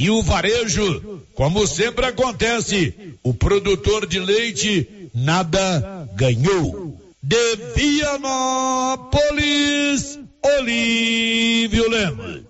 E o varejo, como sempre acontece, o produtor de leite nada ganhou. De Vianópolis, Olívio Lemos.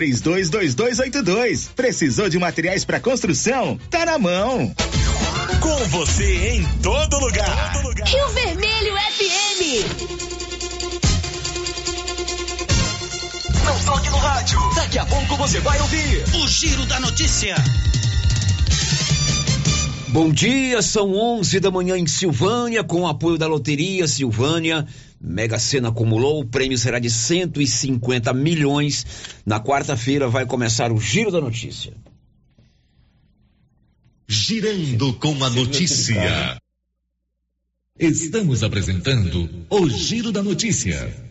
322282. Precisou de materiais para construção? Tá na mão. Com você em todo lugar. todo lugar. Rio Vermelho FM. Não toque no rádio. Daqui a pouco você vai ouvir o Giro da Notícia. Bom dia, são 11 da manhã em Silvânia, com o apoio da Loteria Silvânia. Mega Sena acumulou, o prêmio será de 150 milhões. Na quarta-feira vai começar o Giro da Notícia. Girando com a notícia. Estamos apresentando o Giro da Notícia.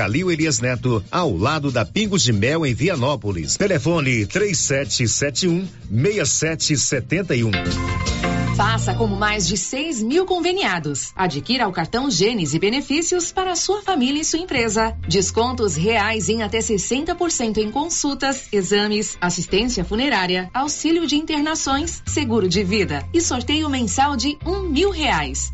Calil Elias Neto, ao lado da Pingos de Mel em Vianópolis. Telefone 3771 6771. Faça como mais de 6 mil conveniados. Adquira o cartão Gênesis e benefícios para sua família e sua empresa. Descontos reais em até 60% em consultas, exames, assistência funerária, auxílio de internações, seguro de vida e sorteio mensal de um mil reais.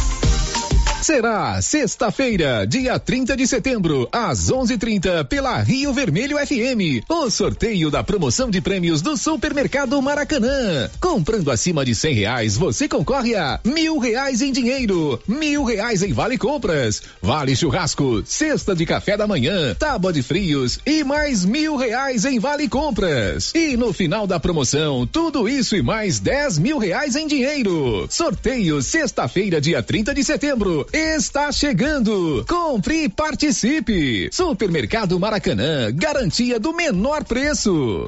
Será sexta-feira, dia 30 de setembro, às 11:30 pela Rio Vermelho FM. O sorteio da promoção de prêmios do Supermercado Maracanã. Comprando acima de cem reais, você concorre a mil reais em dinheiro, mil reais em vale compras, vale churrasco, cesta de café da manhã, tábua de frios e mais mil reais em vale compras. E no final da promoção, tudo isso e mais dez mil reais em dinheiro. Sorteio sexta-feira, dia 30 de setembro está chegando. Compre e participe. Supermercado Maracanã, garantia do menor preço.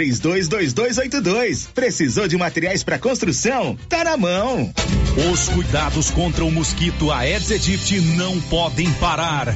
322282. Precisou de materiais para construção? Tá na mão. Os cuidados contra o mosquito Aedes aegypti não podem parar.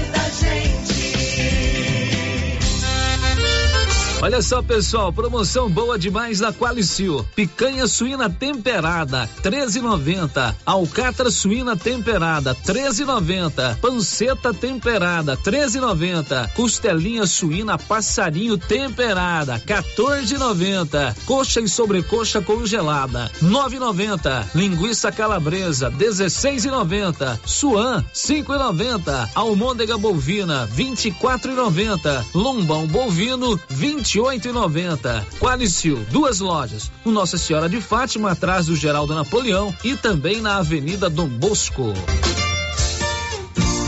Olha só, pessoal, promoção boa demais na Qualicil. Picanha suína temperada, 13,90. Alcatra suína temperada, 13,90. Panceta temperada, 13,90. Costelinha suína passarinho temperada, 14,90. Coxa e sobrecoxa congelada, 9,90. Linguiça calabresa, 16,90. Suan, 5,90. Almôndega bovina, 24,90. Lombão bovino, 20 28 e 90. Qualicil, duas lojas. O Nossa Senhora de Fátima, atrás do Geraldo Napoleão e também na Avenida Dom Bosco.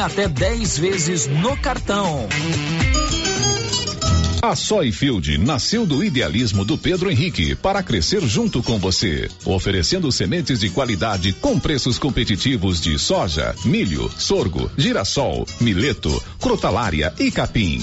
até 10 vezes no cartão. A Soyfield nasceu do idealismo do Pedro Henrique para crescer junto com você, oferecendo sementes de qualidade com preços competitivos de soja, milho, sorgo, girassol, mileto, crotalária e capim.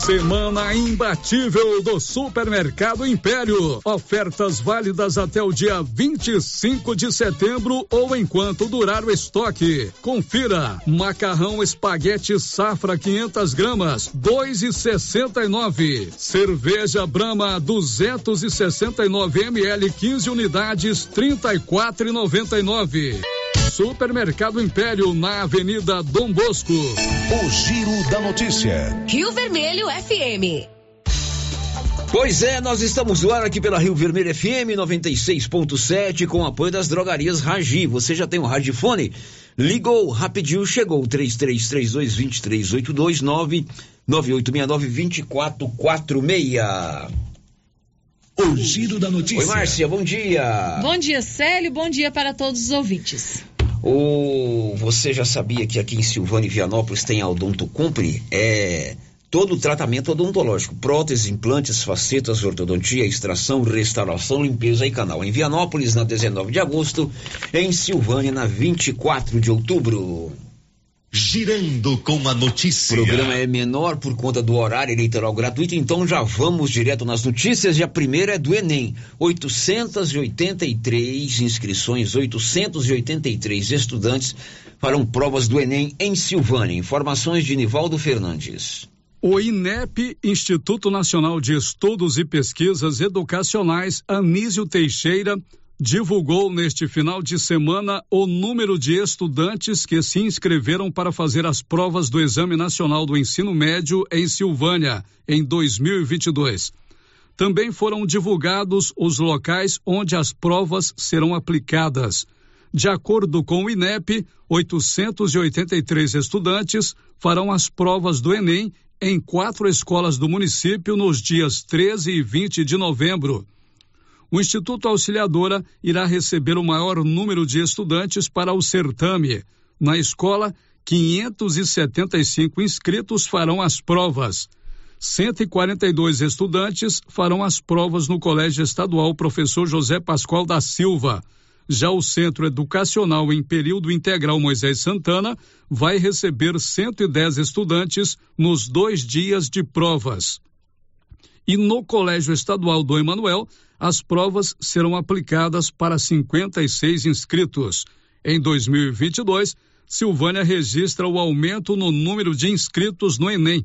Semana imbatível do Supermercado Império. Ofertas válidas até o dia 25 de setembro ou enquanto durar o estoque. Confira: macarrão espaguete safra 500 gramas, 2,69. Cerveja Brahma 269 ml, 15 unidades, 34,99. Supermercado Império na Avenida Dom Bosco. O Giro da Notícia. Rio Vermelho FM. Pois é, nós estamos no ar aqui pela Rio Vermelho FM 96.7 com apoio das drogarias Ragi. Você já tem um radifone? Ligou, rapidinho chegou. 3332-2382 99869-2446. O Giro da Notícia. Oi, Márcia, bom dia. Bom dia, Célio. Bom dia para todos os ouvintes. Ou você já sabia que aqui em Silvânia e Vianópolis tem a Odonto Company? É todo o tratamento odontológico, próteses, implantes, facetas, ortodontia, extração, restauração, limpeza e canal. Em Vianópolis, na 19 de agosto, em Silvânia, na 24 de outubro. Girando com a notícia. O programa é menor por conta do horário eleitoral gratuito, então já vamos direto nas notícias. E a primeira é do Enem. 883 inscrições, 883 estudantes farão provas do Enem em Silvânia. Informações de Nivaldo Fernandes. O INEP, Instituto Nacional de Estudos e Pesquisas Educacionais, Anísio Teixeira, divulgou neste final de semana o número de estudantes que se inscreveram para fazer as provas do Exame Nacional do Ensino Médio em Silvânia em 2022. Também foram divulgados os locais onde as provas serão aplicadas. De acordo com o INEP, 883 estudantes farão as provas do Enem em quatro escolas do município nos dias 13 e 20 de novembro o Instituto Auxiliadora irá receber o maior número de estudantes para o certame. Na escola, 575 inscritos farão as provas. 142 estudantes farão as provas no Colégio Estadual Professor José Pascoal da Silva. Já o Centro Educacional em Período Integral Moisés Santana vai receber 110 estudantes nos dois dias de provas. E no Colégio Estadual do Emanuel, as provas serão aplicadas para 56 inscritos. Em 2022, Silvânia registra o aumento no número de inscritos no Enem.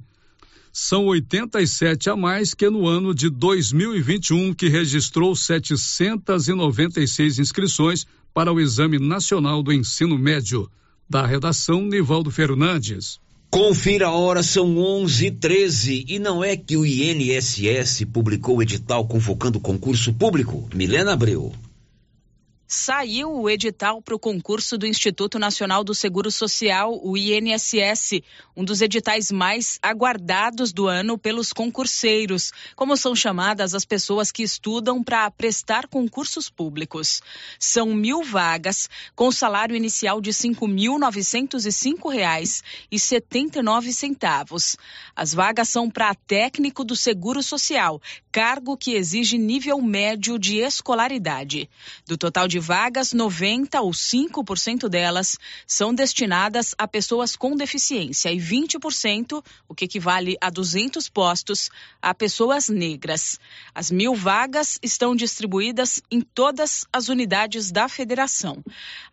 São 87 a mais que no ano de 2021, que registrou 796 inscrições para o Exame Nacional do Ensino Médio. Da redação, Nivaldo Fernandes. Confira a hora, são 11 h 13 e não é que o INSS publicou o edital convocando concurso público? Milena Abreu saiu o edital para o concurso do Instituto Nacional do Seguro Social, o INSS, um dos editais mais aguardados do ano pelos concurseiros, como são chamadas as pessoas que estudam para prestar concursos públicos. São mil vagas, com salário inicial de R$ 5.905,79. As vagas são para técnico do Seguro Social, cargo que exige nível médio de escolaridade. Do total de vagas, 90 ou 5% delas são destinadas a pessoas com deficiência e 20%, o que equivale a 200 postos, a pessoas negras. As mil vagas estão distribuídas em todas as unidades da federação.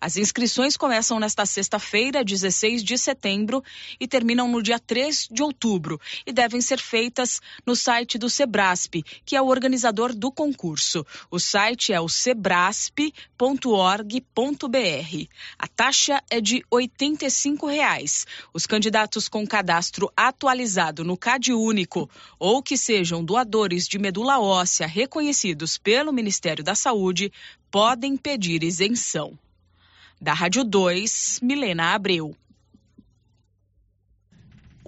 As inscrições começam nesta sexta-feira, 16 de setembro, e terminam no dia 3 de outubro e devem ser feitas no site do Sebrasp, que é o organizador do concurso. O site é o sebrasp.com A taxa é de 85 reais. Os candidatos com cadastro atualizado no CAD Único ou que sejam doadores de medula óssea reconhecidos pelo Ministério da Saúde podem pedir isenção. Da Rádio 2, Milena Abreu.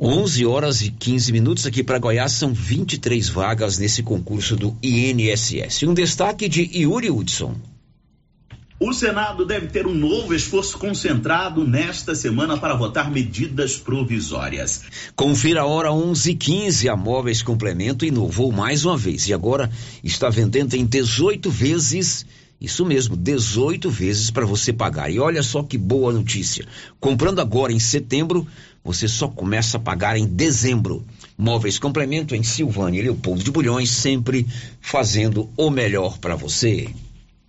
11 horas e 15 minutos aqui para Goiás, são 23 vagas nesse concurso do INSS. Um destaque de Yuri Hudson. O Senado deve ter um novo esforço concentrado nesta semana para votar medidas provisórias. Confira a hora 11:15. A Móveis Complemento inovou mais uma vez e agora está vendendo em 18 vezes. Isso mesmo, 18 vezes para você pagar. E olha só que boa notícia. Comprando agora em setembro, você só começa a pagar em dezembro. Móveis Complemento em Silvânia Leopoldo de Bulhões, sempre fazendo o melhor para você.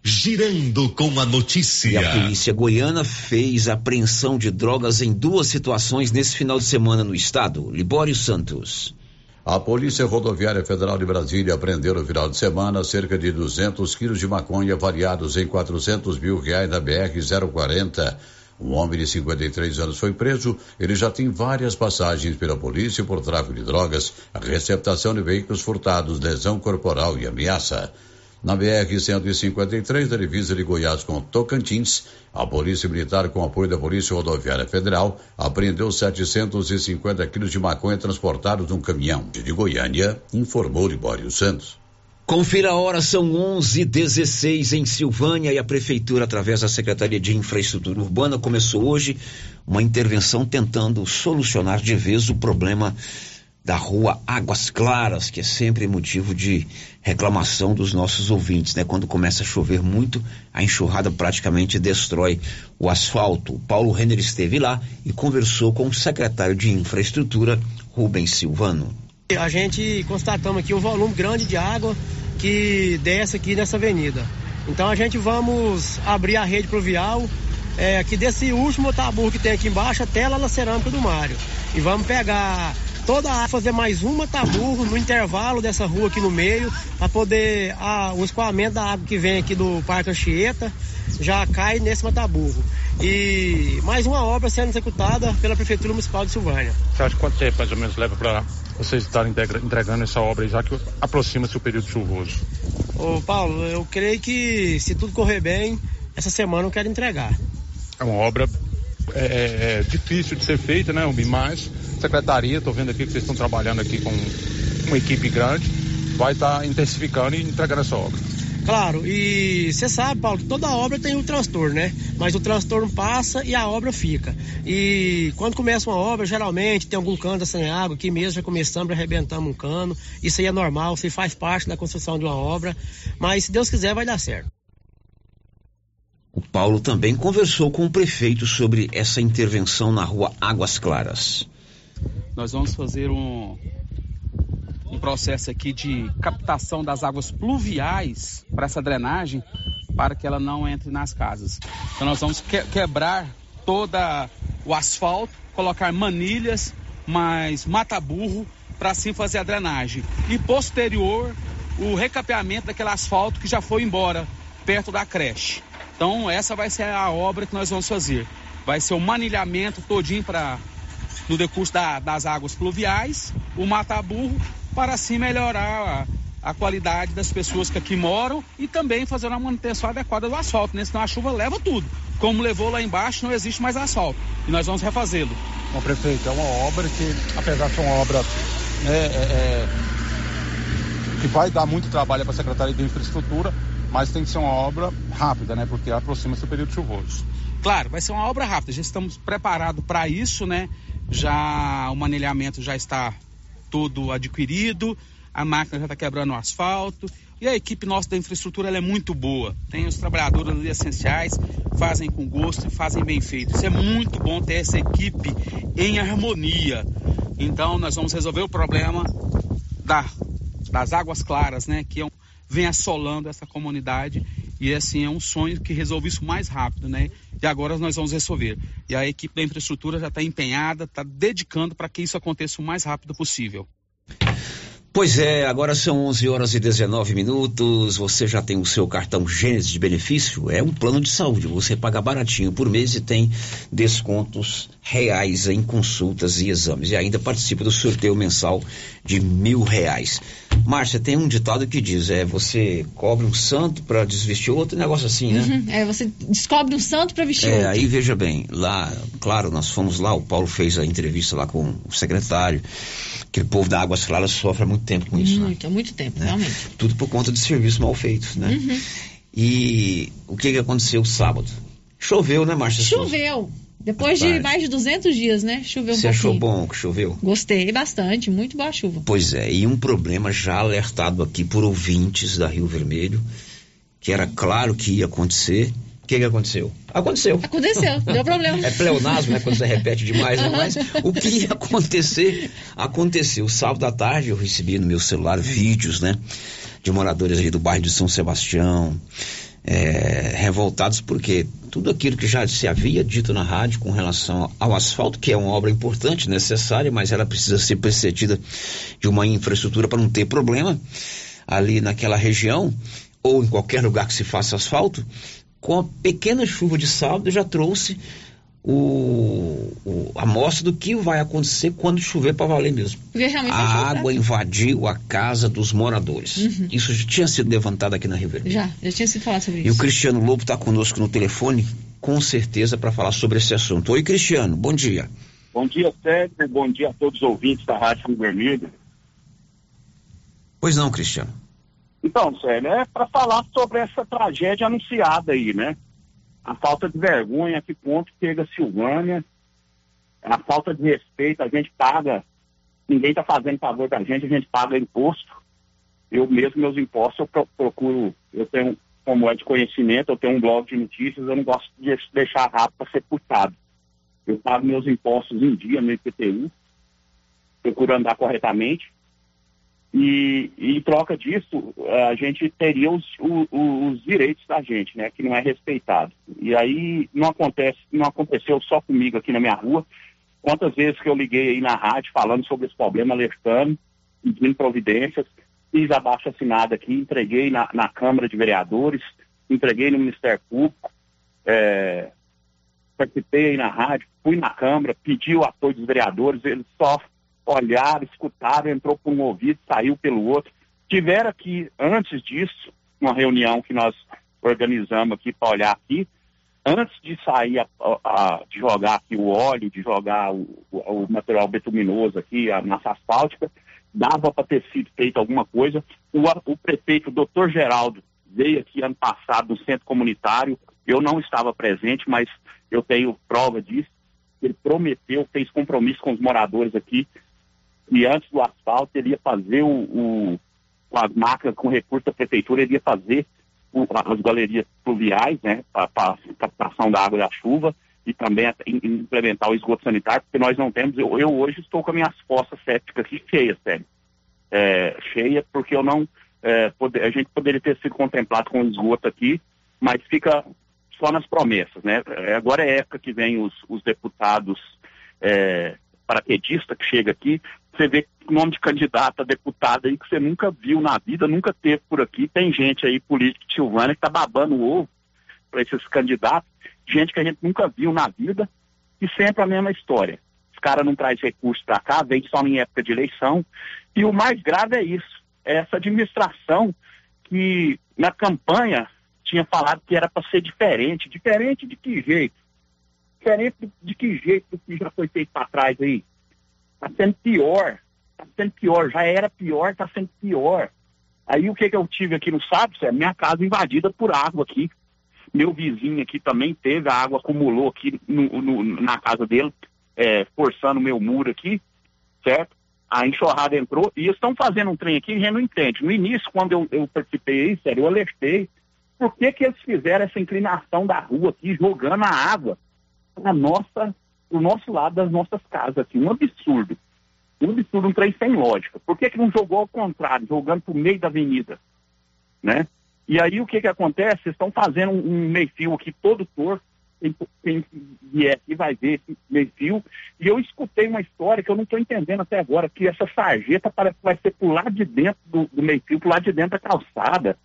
Girando com a notícia. E a polícia goiana fez apreensão de drogas em duas situações nesse final de semana no estado. Libório Santos. A Polícia Rodoviária Federal de Brasília apreendeu no final de semana cerca de 200 quilos de maconha variados em 400 mil reais na BR-040. Um homem de 53 anos foi preso. Ele já tem várias passagens pela polícia por tráfico de drogas, receptação de veículos furtados, lesão corporal e ameaça. Na BR-153, da divisa de Goiás com Tocantins, a Polícia Militar, com apoio da Polícia Rodoviária Federal, apreendeu 750 quilos de maconha transportados num caminhão. De Goiânia, informou Libório Santos. Confira a hora, são 11:16 em Silvânia e a prefeitura, através da Secretaria de Infraestrutura Urbana, começou hoje uma intervenção tentando solucionar de vez o problema da rua Águas Claras, que é sempre motivo de reclamação dos nossos ouvintes, né? Quando começa a chover muito, a enxurrada praticamente destrói o asfalto. O Paulo Renner esteve lá e conversou com o secretário de Infraestrutura, Rubens Silvano. A gente constatamos aqui um volume grande de água que desce aqui nessa avenida. Então a gente vamos abrir a rede pluvial é, aqui desse último tabu que tem aqui embaixo até lá na cerâmica do Mário. E vamos pegar toda a fazer mais uma taburro no intervalo dessa rua aqui no meio, para poder a, o escoamento da água que vem aqui do Parque Anchieta já cai nesse mataburro. E mais uma obra sendo executada pela Prefeitura Municipal de Silvânia. Você acha quanto tempo mais ou menos leva para vocês estarem entregando essa obra, já que aproxima-se o período chuvoso? Ô Paulo, eu creio que se tudo correr bem, essa semana eu quero entregar. É uma obra é, é, é difícil de ser feita, né, mas secretaria, estou vendo aqui que vocês estão trabalhando aqui com uma equipe grande, vai estar tá intensificando e entregando essa obra. Claro, e você sabe, Paulo, que toda obra tem um transtorno, né? Mas o transtorno passa e a obra fica. E quando começa uma obra, geralmente tem algum cano sem água, aqui mesmo já começamos, arrebentamos um cano. Isso aí é normal, isso faz parte da construção de uma obra. Mas se Deus quiser, vai dar certo. O Paulo também conversou com o prefeito sobre essa intervenção na rua Águas Claras. Nós vamos fazer um, um processo aqui de captação das águas pluviais para essa drenagem, para que ela não entre nas casas. Então nós vamos que, quebrar toda o asfalto, colocar manilhas, mais mata-burro, para assim fazer a drenagem. E posterior, o recapeamento daquele asfalto que já foi embora, perto da creche. Então essa vai ser a obra que nós vamos fazer. Vai ser o manilhamento todinho para no decurso da, das águas pluviais, o mata-burro, para assim melhorar a, a, qualidade das pessoas que aqui moram e também fazer uma manutenção adequada do asfalto, né? Senão a chuva leva tudo. Como levou lá embaixo, não existe mais asfalto. E nós vamos refazê-lo. Bom, prefeito, é uma obra que, apesar de ser uma obra né, é, é, que vai dar muito trabalho para a Secretaria de Infraestrutura, mas tem que ser uma obra rápida, né? Porque aproxima-se o período chuvoso. Claro, vai ser uma obra rápida. Já estamos preparados para isso, né? já o manilhamento já está todo adquirido, a máquina já está quebrando o asfalto e a equipe nossa da infraestrutura é muito boa. Tem os trabalhadores ali essenciais, fazem com gosto e fazem bem feito. Isso é muito bom ter essa equipe em harmonia. Então nós vamos resolver o problema da, das águas claras, né, que é um, vem assolando essa comunidade e assim é um sonho que resolve isso mais rápido, né? E agora nós vamos resolver. E a equipe da infraestrutura já está empenhada, está dedicando para que isso aconteça o mais rápido possível. Pois é, agora são 11 horas e 19 minutos. Você já tem o seu cartão Gênesis de benefício? É um plano de saúde. Você paga baratinho por mês e tem descontos reais em consultas e exames. E ainda participa do sorteio mensal de mil reais. Márcia, tem um ditado que diz: é você cobre um santo para desvestir outro, negócio assim, né? Uhum, é, você descobre um santo para vestir é, outro. Aí veja bem, lá, claro, nós fomos lá, o Paulo fez a entrevista lá com o secretário. Aquele povo da Águas Claras sofre há muito tempo com isso. Muito, há muito tempo, né? realmente. Tudo por conta de serviços mal feitos, né? Uhum. E o que, que aconteceu sábado? Choveu, né, Márcia? Choveu. Depois de mais de 200 dias, né? Choveu um Você achou pouquinho. bom que choveu? Gostei bastante, muito boa chuva. Pois é, e um problema já alertado aqui por ouvintes da Rio Vermelho, que era claro que ia acontecer. O que, que aconteceu? Aconteceu. Aconteceu, deu problema. É pleonasmo, né? Quando você repete demais, né? Mas o que ia acontecer, aconteceu. Sábado à tarde eu recebi no meu celular vídeos, né? De moradores ali do bairro de São Sebastião, é, revoltados porque tudo aquilo que já se havia dito na rádio com relação ao asfalto, que é uma obra importante, necessária, mas ela precisa ser precedida de uma infraestrutura para não ter problema ali naquela região ou em qualquer lugar que se faça asfalto, com a pequena chuva de sábado já trouxe o, o- a mostra do que vai acontecer quando chover para valer mesmo. Realmente A chover. água invadiu a casa dos moradores. Uhum. Isso já tinha sido levantado aqui na Rio Verde. Já, já tinha sido falado sobre E o isso. Cristiano Lobo está conosco no telefone, com certeza, para falar sobre esse assunto. Oi, Cristiano, bom dia. Bom dia, Sérgio. Bom dia a todos os ouvintes da Rádio Rio Vermelho. Pois não, Cristiano. Então, Sérgio, é para falar sobre essa tragédia anunciada aí, né? A falta de vergonha que ponto chega a Silvânia, a falta de respeito, a gente paga, ninguém está fazendo favor da gente, a gente paga imposto. Eu mesmo, meus impostos, eu pro- procuro, eu tenho, como é de conhecimento, eu tenho um blog de notícias, eu não gosto de deixar rápido para ser puxado. Eu pago meus impostos em dia no IPTU, procuro andar corretamente. E, em troca disso, eh, a gente teria os, o- o- os direitos da gente, né? Que não é respeitado. E aí não acontece, não aconteceu só comigo aqui na minha rua. Quantas vezes que eu liguei aí na rádio falando sobre esse problema, alertando, pedindo providências, fiz abaixo assinado aqui, entreguei na, na Câmara de Vereadores, entreguei no Ministério Público, eh, participei aí na rádio, fui na Câmara, pedi o apoio dos vereadores, eles só olharam, escutaram, entrou por um ouvido, saiu pelo outro. Tiveram aqui, antes disso, uma reunião que nós organizamos aqui para olhar aqui, antes de sair, a- a- de jogar aqui o óleo, de jogar o, o- o material betuminoso aqui, a massa asfáltica, dava para ter sido feito alguma coisa. O, o prefeito, doutor Geraldo, veio aqui ano passado no centro comunitário, eu não estava presente, mas eu tenho prova disso. Ele prometeu, fez compromisso com os moradores aqui, e antes do asfalto ele ia fazer o, o- as máquinas, com recurso da prefeitura, ele ia fazer o- as galerias pluviais, né, para captação da água da chuva e também implementar o esgoto sanitário, porque nós não temos, eu, eu hoje estou com as minhas fossas sépticas aqui cheias, sério. É, cheia porque eu não, é, pode- a gente poderia ter sido contemplado com esgoto aqui, mas fica só nas promessas, né? É, Agora é época que vem os, os deputados é, que chega aqui, você vê nome de candidato a deputado aí que você nunca viu na vida, nunca teve por aqui. Tem gente aí, política de Silvânia, que tá babando o ovo para esses candidatos, gente que a gente nunca viu na vida e sempre a mesma história. Os caras não trazem recursos para cá, vem só em época de eleição. E o mais grave é isso, é essa administração que na campanha tinha falado que era para ser diferente. Diferente de que jeito? Diferente de, de que jeito do que já foi feito para trás aí? Está sendo pior. Está sendo pior. Já era pior, está sendo pior. Aí o que, que eu tive aqui no sábado? É minha casa invadida por água aqui. Meu vizinho aqui também teve, a água acumulou aqui no- no- na casa dele, é, forçando o meu muro aqui, certo? A enxurrada entrou e eles estão fazendo um trem aqui e a gente não entende. No início, quando eu, eu participei sério, eu alertei por que, que eles fizeram essa inclinação da rua aqui, jogando a água para nossa, pro nosso lado das nossas casas aqui. Um absurdo. Um absurdo, um trem sem lógica. Por que, que não jogou ao contrário, jogando pro meio da avenida? Né? E aí o que, que acontece? Vocês estão fazendo um, um meio-fio aqui todo torto, quem, quem vier aqui vai ver esse meio-fio. E eu escutei uma história que eu não estou entendendo até agora, que essa sarjeta parece que vai ser pro lado de dentro do, do meio-fio, pro lado de dentro da calçada.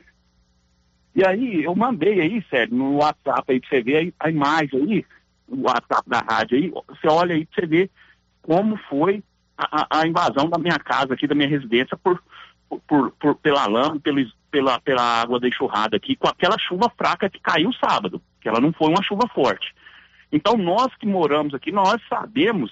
E aí, eu mandei aí, sério, no WhatsApp aí pra você ver a, a imagem aí, o WhatsApp da rádio aí, você olha aí pra você ver como foi a, a- invasão da minha casa aqui, da minha residência, por, por, por- pela lama, pelo, pela, pela água da enxurrada aqui, com aquela chuva fraca que caiu sábado, que ela não foi uma chuva forte. Então, nós que moramos aqui, nós sabemos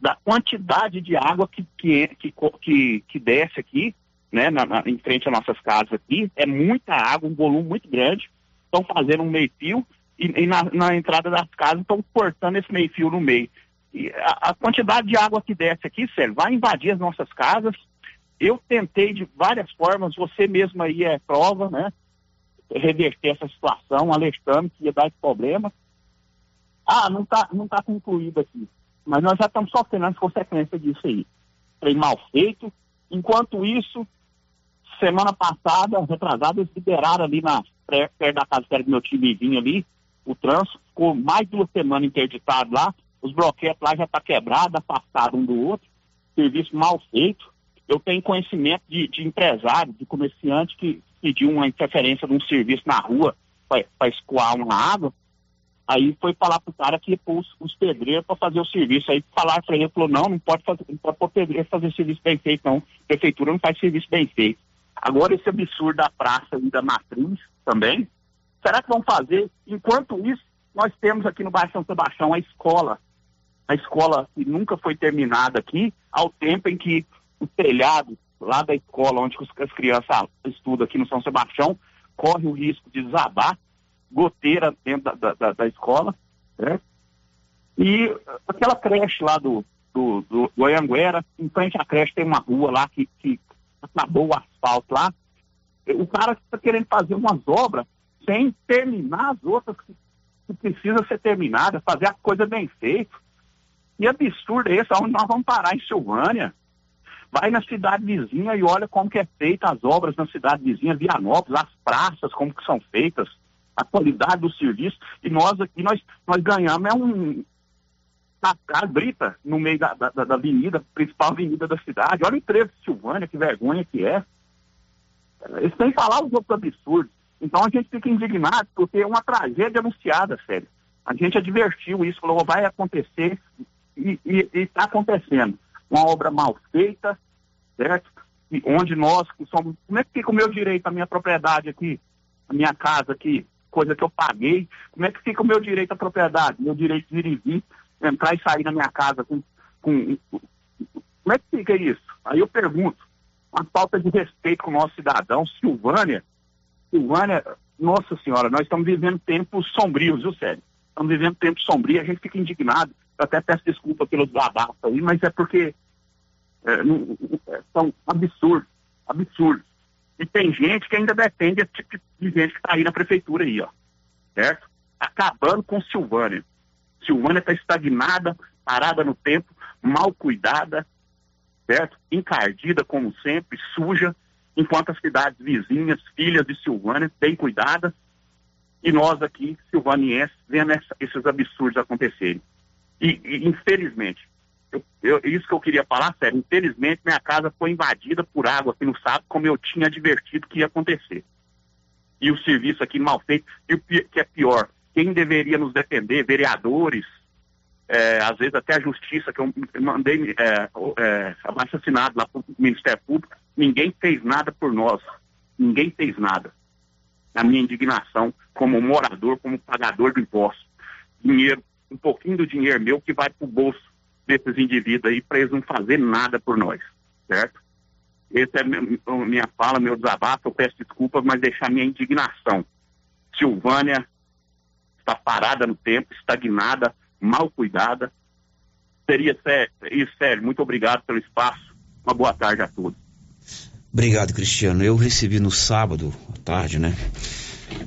da quantidade de água que, que, que, co- que, que desce aqui, né, na, na- em frente às nossas casas aqui, é muita água, um volume muito grande. Estão fazendo um meio-fio e, e na, na entrada das casas estão cortando esse meio-fio no meio. E a, a quantidade de água que desce aqui, sério, vai invadir as nossas casas. Eu tentei de várias formas, você mesmo aí é prova, né? Reverter essa situação, alertando que ia dar esse problema. Ah, não está não tá concluído aqui. Mas nós já estamos sofrendo as consequências disso aí. Trem mal feito. Enquanto isso, semana passada, retrasada, eles liberaram ali na, perto da casa do meu tio Livinho ali, o trânsito, ficou mais de duas semanas interditado lá, os bloquetes lá já tá quebrado, afastado um do outro, serviço mal feito. Eu tenho conhecimento de, de empresário, de comerciante que pediu uma interferência de um serviço na rua para escoar uma água, Aí foi falar pro cara que pôr os, os pedreiros para fazer o serviço. Aí falaram para ele, falou, não, não pode, fazer, não pode pôr pedreiro fazer serviço bem feito, não. Prefeitura não faz serviço bem feito. Agora esse absurdo da praça e da matriz também, será que vão fazer? Enquanto isso, nós temos aqui no Baixo São Sebastião a escola. A escola que nunca foi terminada aqui, ao tempo em que o telhado lá da escola onde as crianças estudam aqui no São Sebastião, corre o risco de desabar, goteira dentro da, da- da- escola, né? E aquela creche lá do, do, do, Anhanguera, em frente à creche tem uma rua lá que, que acabou o asfalto lá. O cara está querendo fazer umas obras sem terminar as outras que, que precisam ser terminadas, fazer a coisa bem feita. E absurdo é esse, aonde nós vamos parar em Silvânia? Vai na cidade vizinha e olha como que é feita as obras na cidade vizinha, Vianópolis, as praças, como que são feitas, a qualidade do serviço. E nós aqui, nós, nós ganhamos é um tacar brita no meio da, da, da avenida, principal avenida da cidade. Olha o trevo de Silvânia, que vergonha que é. Que falar os outros absurdos. Então a gente fica indignado porque é uma tragédia anunciada, sério. A gente advertiu isso, falou, vai acontecer e está acontecendo. Uma obra mal feita, certo? E onde nós que somos. Como é que fica o meu direito, a minha propriedade aqui, a minha casa aqui, coisa que eu paguei? Como é que fica o meu direito à propriedade, meu direito de ir e vir, entrar e sair da minha casa com. com como é que fica isso? Aí eu pergunto, uma falta de respeito com o nosso cidadão, Silvânia, Silvânia, nossa senhora, nós estamos vivendo tempos sombrios, viu, sério? Estamos vivendo tempos sombrios, a gente fica indignado. Eu até peço desculpa pelos babacos aí, mas é porque é, não- é, são absurdos, absurdos. E tem gente que ainda defende esse tipo de gente que está aí na prefeitura aí, ó. Certo? Acabando com Silvânia. Silvânia está estagnada, parada no tempo, mal cuidada, certo? Encardida, como sempre, suja, enquanto as cidades vizinhas, filhas de Silvânia, bem cuidadas, e nós aqui, silvanienses, vendo essa- esses absurdos acontecerem. E, e, infelizmente, eu- eu- isso que eu queria falar, sério, infelizmente minha casa foi invadida por água aqui no sábado, como eu tinha advertido que ia acontecer. E o serviço aqui mal feito, e o que é pior, quem deveria nos defender, vereadores, é, às vezes até a justiça, que eu mandei é, é, lá para o Ministério Público, ninguém fez nada por nós. Ninguém fez nada. A minha indignação como morador, como pagador de impostos. Dinheiro, um pouquinho do dinheiro meu que vai para o bolso desses indivíduos aí para eles não fazer nada por nós, certo? Essa é minha fala, meu desabafo, eu peço desculpas, mas deixar minha indignação. Silvânia está parada no tempo, estagnada, mal cuidada. Seria sério, isso, sério. Muito obrigado pelo espaço. Uma boa tarde a todos. Obrigado, Cristiano. Eu recebi no sábado à tarde, né?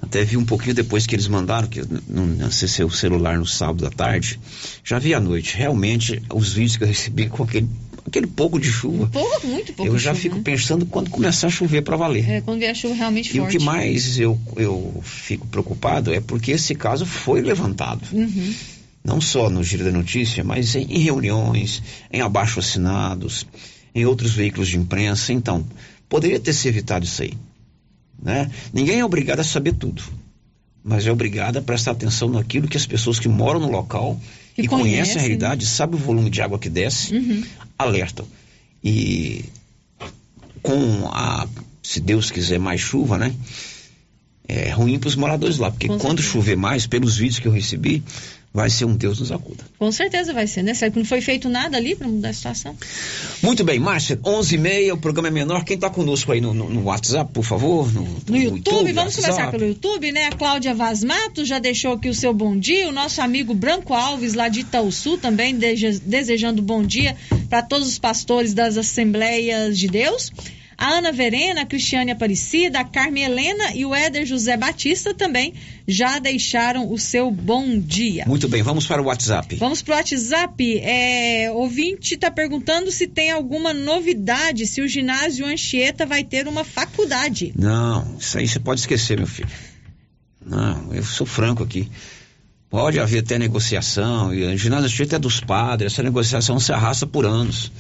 Até vi um pouquinho depois que eles mandaram, que eu não acessei o celular no sábado à tarde. Já vi à noite. Realmente, os vídeos que eu recebi com aquele aquele pouco de chuva. Pouco, muito pouco eu já chuva, fico né? pensando quando começar a chover para valer. É, quando vier a chuva realmente E o forte. que mais eu, eu fico preocupado é porque esse caso foi levantado. Uhum. Não só no Giro da Notícia, mas em, em reuniões, em abaixo assinados, em outros veículos de imprensa. Então, poderia ter se evitado isso aí. Né? Ninguém é obrigado a saber tudo, mas é obrigado a prestar atenção naquilo que as pessoas que moram no local Que e conhecem conhecem, a realidade, sabem o volume de água que desce, Uhum. alertam. E com a, se Deus quiser, mais chuva, né? É ruim para os moradores lá, porque Com quando certeza. chover mais, pelos vídeos que eu recebi, vai ser um Deus nos acuda. Com certeza vai ser, né? Será que não foi feito nada ali para mudar a situação? Muito bem, Márcia, 11 e meia, o programa é menor. Quem está conosco aí no, no- no WhatsApp, por favor? No, No YouTube, vamos WhatsApp. começar pelo YouTube, né? A Cláudia Vaz Matos já deixou aqui o seu bom dia. O nosso amigo Branco Alves, lá de Itaúsu, também deje- desejando bom dia para todos os pastores das Assembleias de Deus. A Ana Verena, a Cristiane Aparecida, a Carmen Helena e o Éder José Batista também já deixaram o seu bom dia. Muito bem, vamos para o WhatsApp. Vamos pro WhatsApp. É, ouvinte está perguntando se tem alguma novidade, se o ginásio Anchieta vai ter uma faculdade. Não, isso aí você pode esquecer, meu filho. Não, eu sou franco aqui. Pode haver até negociação, e o ginásio Anchieta é dos padres, essa negociação se arrasta por anos.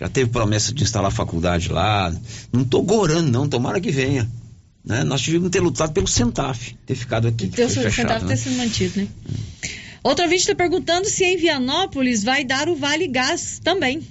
Já teve promessa de instalar faculdade lá. Não estou gorando, não, tomara que venha. Né? Nós tivemos que ter lutado pelo Centaf, ter ficado aqui. foi fechado, centavo né? ter sido mantido, né? Outro ouvinte está perguntando se em Vianópolis vai dar o Vale Gás também.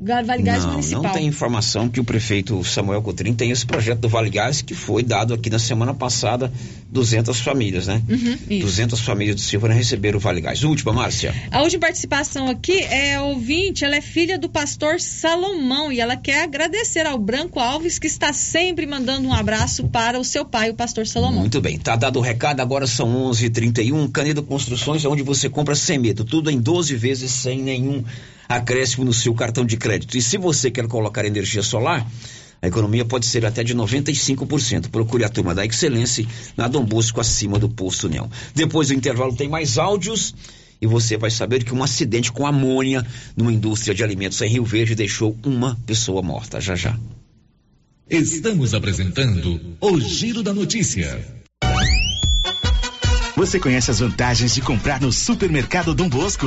Vale Gás não, Municipal. não tem informação que o prefeito Samuel Cotrim tem esse projeto do Vale Gás que foi dado aqui na semana passada 200 famílias, né? Uhum, isso. 200 famílias de Silvânia receberam o Vale Gás. Última, Márcia. A última participação aqui é ouvinte, ela é filha do pastor Salomão e ela quer agradecer ao Branco Alves que está sempre mandando um abraço para o seu pai, o pastor Salomão. Muito bem, tá dado o recado, agora são 11 h 31 Canedo Construções é onde você compra sem medo, tudo em 12 vezes sem nenhum acréscimo no seu cartão de crédito. E se você quer colocar energia solar, a economia pode ser até de 95%. Procure a turma da Excelência na Dom Bosco, acima do Posto União. Depois do intervalo tem mais áudios e você vai saber que um acidente com amônia numa indústria de alimentos em Rio Verde deixou uma pessoa morta. Já já. Estamos apresentando o Giro da Notícia. Você conhece as vantagens de comprar no supermercado Dom Bosco?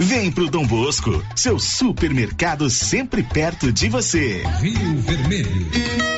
Vem pro Dom Bosco, seu supermercado sempre perto de você. Rio Vermelho.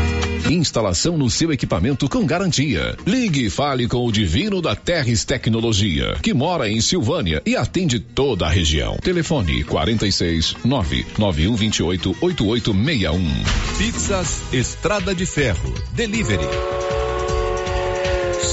Instalação no seu equipamento com garantia. Ligue e fale com o Divino da Terres Tecnologia, que mora em Silvânia e atende toda a região. Telefone 46 99128 8861. Pizzas Estrada de Ferro. Delivery.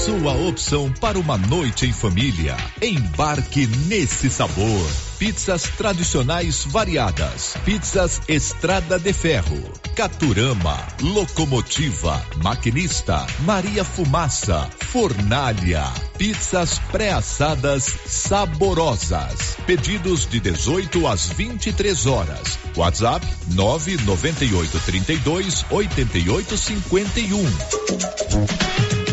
Sua opção para uma noite em família. Embarque nesse sabor. Pizzas tradicionais variadas. Pizzas Estrada de Ferro. Caturama. Locomotiva. Maquinista. Maria Fumaça. Fornalha. Pizzas pré-assadas saborosas. Pedidos de 18 às 23 horas. WhatsApp 998 32 88 51.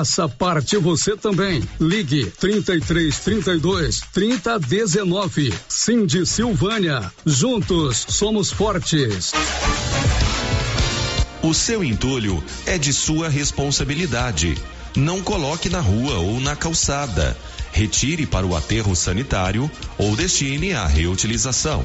Faça parte você também. Ligue 33 32 30 19. Cindy Silvânia. Juntos somos fortes. O seu entulho é de sua responsabilidade. Não coloque na rua ou na calçada. Retire para o aterro sanitário ou destine à reutilização.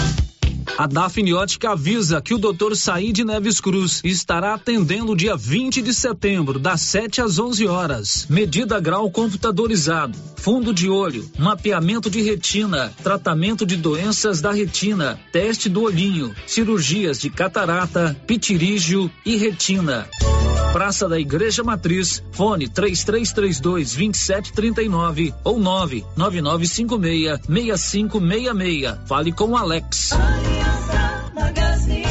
A Dafniótica avisa que o Dr. Saíde Neves Cruz estará atendendo dia 20 de setembro, das 7 às 11 horas. Medida grau computadorizado, fundo de olho, mapeamento de retina, tratamento de doenças da retina, teste do olhinho, cirurgias de catarata, pitirígio e retina. Praça da Igreja Matriz, fone 3332 2739 ou 99956 6566. Fale com Alex. magazine.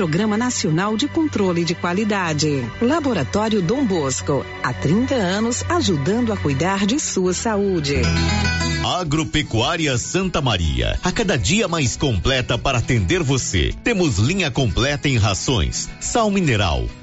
Programa Nacional de Controle de Qualidade. Laboratório Dom Bosco, há 30 anos ajudando a cuidar de sua saúde. Agropecuária Santa Maria, a cada dia mais completa para atender você. Temos linha completa em rações, sal mineral,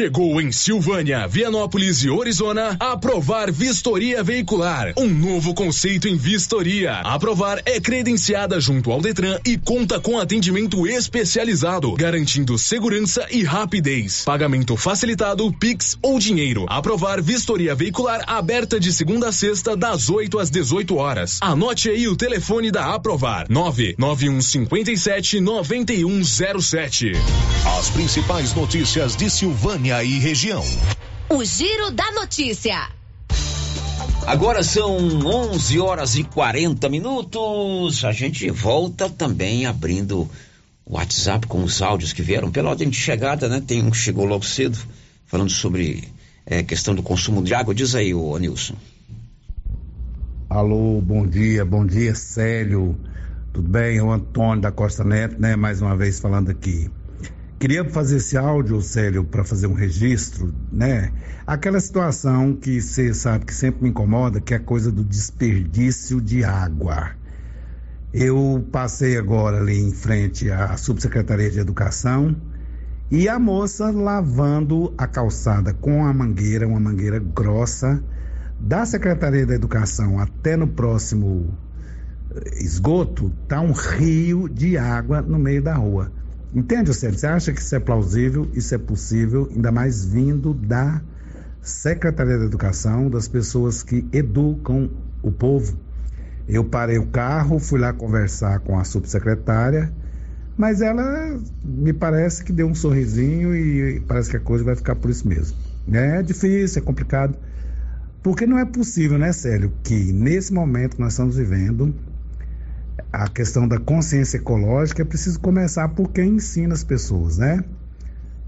Chegou em Silvânia, Vianópolis e Orizona a Aprovar Vistoria Veicular, um novo conceito em vistoria. A Aprovar é credenciada junto ao Detran e conta com atendimento especializado, garantindo segurança e rapidez. Pagamento facilitado, Pix ou dinheiro. Aprovar Vistoria Veicular aberta de segunda a sexta das 8 às 18 horas. Anote aí o telefone da Aprovar: 99157 9107. As principais notícias de Silvânia e região. O Giro da Notícia. Agora são 11 horas e 40 minutos. A gente volta também abrindo o WhatsApp com os áudios que vieram pela ordem de chegada, né? Tem um que chegou logo cedo falando sobre é, questão do consumo de água. Diz aí, ô Nilson. Alô, bom dia, bom dia, Célio. Tudo bem? É o Antônio da Costa Neto, né? Mais uma vez falando aqui. Queria fazer esse áudio, Célio, para fazer um registro, né? Aquela situação que você sabe que sempre me incomoda, que é a coisa do desperdício de água. Eu passei agora ali em frente à Subsecretaria de Educação e a moça lavando a calçada com a mangueira, uma mangueira grossa, da Secretaria da Educação até no próximo esgoto, tá um rio de água no meio da rua. Entende, Célio? Você acha que isso é plausível, isso é possível, ainda mais vindo da Secretaria da Educação, das pessoas que educam o povo? Eu parei o carro, fui lá conversar com a subsecretária, mas ela me parece que deu um sorrisinho e parece que a coisa vai ficar por isso mesmo. É difícil, é complicado, porque não é possível, né, Célio, que nesse momento que nós estamos vivendo, a questão da consciência ecológica é preciso começar por quem ensina as pessoas, né?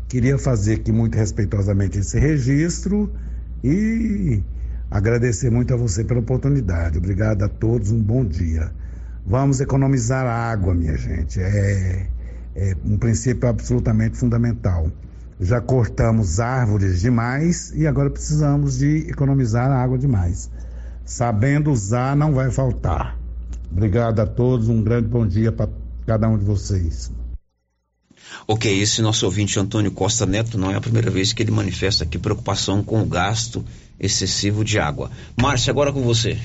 Queria fazer aqui muito respeitosamente esse registro e agradecer muito a você pela oportunidade. Obrigado a todos, um bom dia. Vamos economizar água, minha gente. É, é um princípio absolutamente fundamental. Já cortamos árvores demais e agora precisamos de economizar água demais. Sabendo usar, não vai faltar. Obrigado a todos, um grande bom dia para cada um de vocês. Ok, esse nosso ouvinte Antônio Costa Neto não é a primeira vez que ele manifesta aqui preocupação com o gasto excessivo de água. Márcia, agora com você.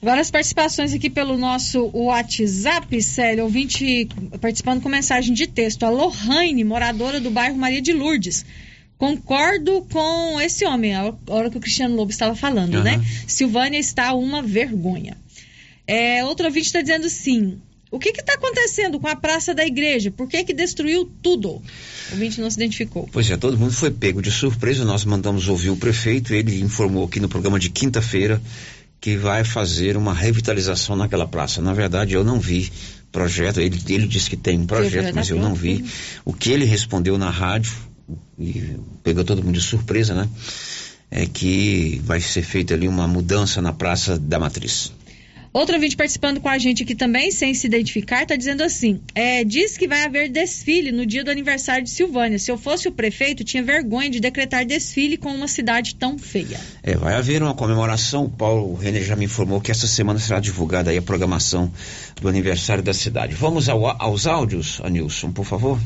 Agora as participações aqui pelo nosso WhatsApp, Célio, ouvinte participando com mensagem de texto. A Lohane, moradora do bairro Maria de Lourdes. Concordo com esse homem, a hora que o Cristiano Lobo estava falando, Aham. né? Silvânia está uma vergonha. É, outro ouvinte está dizendo assim: o que está acontecendo com a praça da igreja? Por que, que destruiu tudo? O ouvinte não se identificou. Pois é, todo mundo foi pego de surpresa. Nós mandamos ouvir o prefeito. Ele informou aqui no programa de quinta-feira que vai fazer uma revitalização naquela praça. Na verdade, eu não vi projeto. Ele, ele disse que tem um projeto, mas eu não vi. O que ele respondeu na rádio, e pegou todo mundo de surpresa, né? É que vai ser feita ali uma mudança na Praça da Matriz. Outro ouvinte participando com a gente aqui também, sem se identificar, está dizendo assim: é, diz que vai haver desfile no dia do aniversário de Silvânia. Se eu fosse o prefeito, tinha vergonha de decretar desfile com uma cidade tão feia. É, vai haver uma comemoração. O Paulo Renner já me informou que essa semana será divulgada aí a programação do aniversário da cidade. Vamos ao- aos áudios, Anilson, por favor.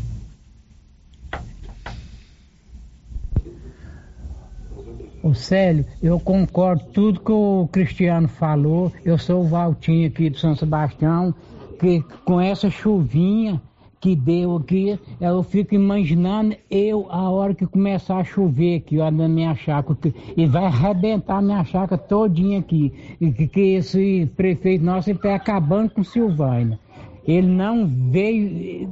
Ô Célio, eu concordo tudo que o Cristiano falou. Eu sou o Valtinho aqui do São Sebastião, que com essa chuvinha que deu aqui, eu fico imaginando eu a hora que começar a chover aqui, ó, na minha chácara, e vai arrebentar minha chácara todinha aqui. E que, que esse prefeito nosso está acabando com Silvânia. Ele não veio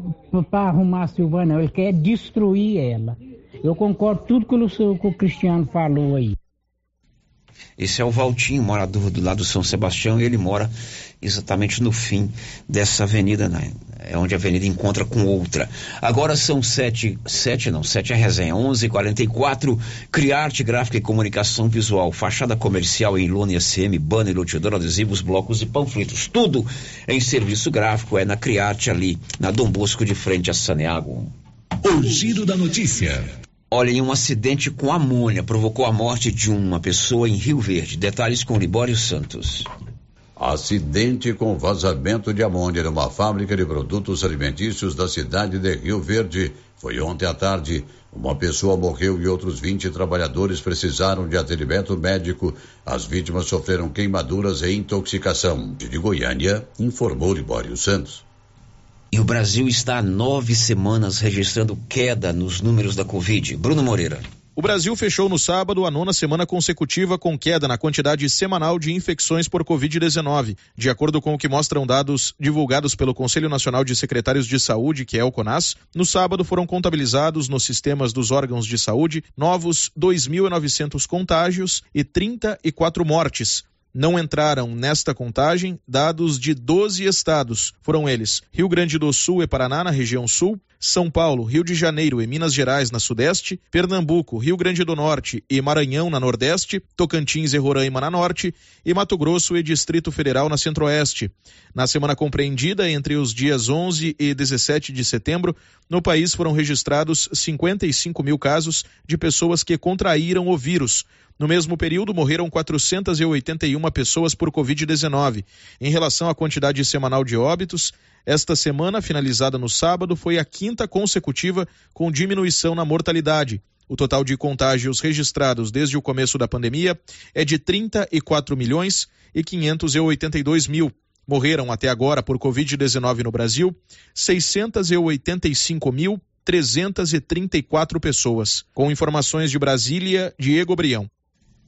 para arrumar a Silvânia, ele quer destruir ela. Eu concordo tudo que o, que o Cristiano falou aí. Esse é o Valtinho, morador do lado do São Sebastião, e ele mora exatamente no fim dessa avenida, né? É onde a avenida encontra com outra. Agora são sete, sete não, sete é resenha, onze e quarenta e quatro, Criarte Gráfica e Comunicação Visual, fachada comercial em lona e SM, banner, lotidor, adesivos, blocos e panfletos, tudo em serviço gráfico, é na Criarte ali, na Dom Bosco de frente a Saneago. O giro da notícia. Olha, em um acidente com amônia provocou a morte de uma pessoa em Rio Verde. Detalhes com Libório Santos. Acidente com vazamento de amônia numa fábrica de produtos alimentícios da cidade de Rio Verde. Foi ontem à tarde. Uma pessoa morreu e outros 20 trabalhadores precisaram de atendimento médico. As vítimas sofreram queimaduras e intoxicação. De Goiânia, informou Libório Santos. E o Brasil está há nove semanas registrando queda nos números da Covid. Bruno Moreira. O Brasil fechou no sábado a nona semana consecutiva com queda na quantidade semanal de infecções por Covid-19. De acordo com o que mostram dados divulgados pelo Conselho Nacional de Secretários de Saúde, que é o CONAS, no sábado foram contabilizados nos sistemas dos órgãos de saúde novos 2.900 contágios e 34 mortes. Não entraram nesta contagem dados de 12 estados. Foram eles Rio Grande do Sul e Paraná, na região sul, São Paulo, Rio de Janeiro e Minas Gerais, na sudeste, Pernambuco, Rio Grande do Norte e Maranhão, na nordeste, Tocantins e Roraima, na norte, e Mato Grosso e Distrito Federal, na centro-oeste. Na semana compreendida entre os dias 11 e 17 de setembro, no país foram registrados 55 mil casos de pessoas que contraíram o vírus. No mesmo período, morreram 481 pessoas por Covid-19. Em relação à quantidade semanal de óbitos, esta semana, finalizada no sábado, foi a quinta consecutiva com diminuição na mortalidade. O total de contágios registrados desde o começo da pandemia é de 34 milhões e 582 mil. Morreram até agora por Covid-19 no Brasil 685.334 pessoas. Com informações de Brasília, Diego Brião.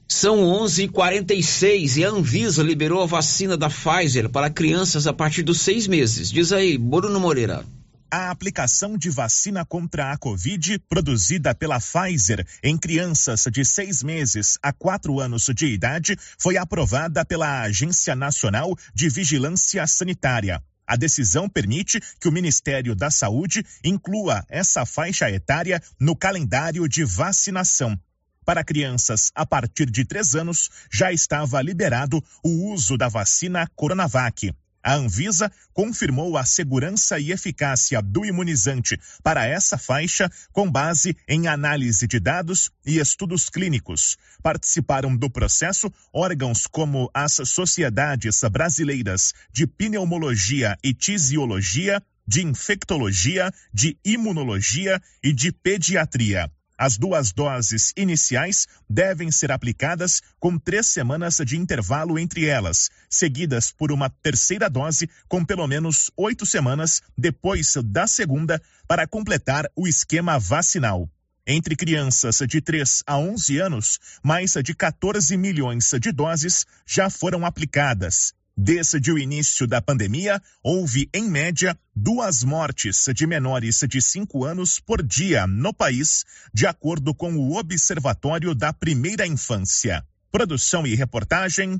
São 11:46 e a Anvisa liberou a vacina da Pfizer para crianças a partir dos seis meses. Diz aí, Bruno Moreira. A aplicação de vacina contra a Covid, produzida pela Pfizer em crianças de seis meses a quatro anos de idade, foi aprovada pela Agência Nacional de Vigilância Sanitária. A decisão permite que o Ministério da Saúde inclua essa faixa etária no calendário de vacinação. Para crianças a partir de três anos, já estava liberado o uso da vacina Coronavac. A Anvisa confirmou a segurança e eficácia do imunizante para essa faixa com base em análise de dados e estudos clínicos. Participaram do processo órgãos como as sociedades brasileiras de pneumologia e tisiologia, de infectologia, de imunologia e de pediatria. As duas doses iniciais devem ser aplicadas com três semanas de intervalo entre elas, seguidas por uma terceira dose com pelo menos oito semanas depois da segunda, para completar o esquema vacinal. Entre crianças de 3 a 11 anos, mais de 14 milhões de doses já foram aplicadas. Desde o início da pandemia, houve, em média, duas mortes de menores de 5 anos por dia no país, de acordo com o Observatório da Primeira Infância. Produção e reportagem,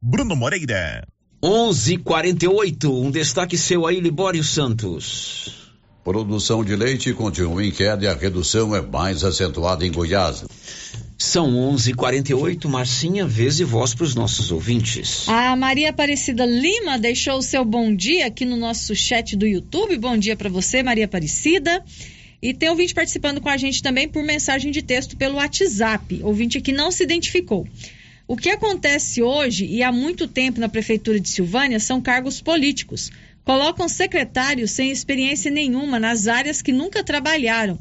Bruno Moreira. 11:48. Um destaque seu aí, Libório Santos. Produção de leite continua em queda e a redução é mais acentuada em Goiás. São 11:48. Marcinha, vez e voz para os nossos ouvintes. A Maria Aparecida Lima deixou o seu bom dia aqui no nosso chat do YouTube. Bom dia para você, Maria Aparecida. E tem ouvinte participando com a gente também por mensagem de texto pelo WhatsApp. Ouvinte que não se identificou. O que acontece hoje e há muito tempo na Prefeitura de Silvânia são cargos políticos. Colocam secretários sem experiência nenhuma nas áreas que nunca trabalharam.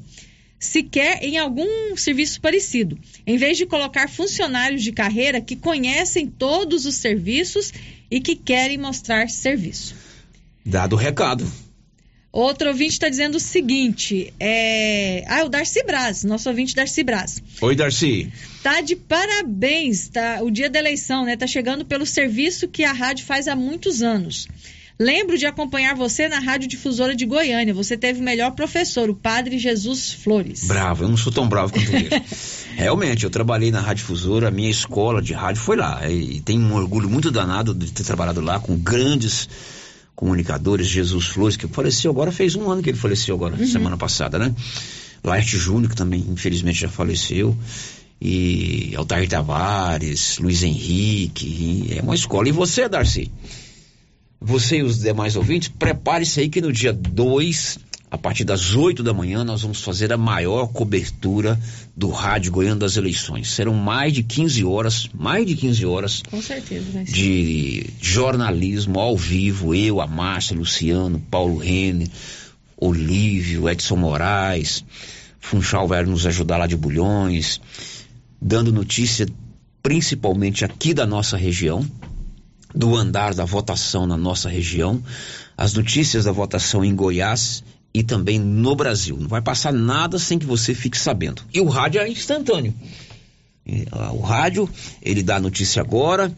Sequer em algum serviço parecido, em vez de colocar funcionários de carreira que conhecem todos os serviços e que querem mostrar serviço. Dado o recado. Outro ouvinte está dizendo o seguinte: é... Ah, o Darcy Braz, nosso ouvinte Darcy Braz. Oi, Darcy. Tá de parabéns, tá? O dia da eleição, né? Tá chegando pelo serviço que a rádio faz há muitos anos. Lembro de acompanhar você na Rádio Difusora de Goiânia. Você teve o melhor professor, o Padre Jesus Flores. Bravo, eu não sou tão bravo quanto ele. Realmente, eu trabalhei na Rádio Difusora, a minha escola de rádio foi lá. E tenho um orgulho muito danado de ter trabalhado lá com grandes comunicadores, Jesus Flores, que faleceu agora, fez um ano que ele faleceu agora, Uhum. semana passada, né? Laerte Júnior, que também infelizmente já faleceu. E Altair Tavares, Luiz Henrique, é uma escola. E você, Darcy? Você e os demais ouvintes, prepare-se aí que no dia 2, a partir das 8 da manhã, nós vamos fazer a maior cobertura do Rádio Goiano das eleições. Serão mais de 15 horas, mais de 15 horas Com certeza, de jornalismo ao vivo, eu, a Márcia, Luciano, Paulo Rene, Olívio, Edson Moraes, Funchal vai nos ajudar lá de Bulhões, dando notícia principalmente aqui da nossa região, do andar da votação na nossa região, as notícias da votação em Goiás e também no Brasil. Não vai passar nada sem que você fique sabendo. E o rádio é instantâneo. Ah, O rádio, ele dá a notícia agora,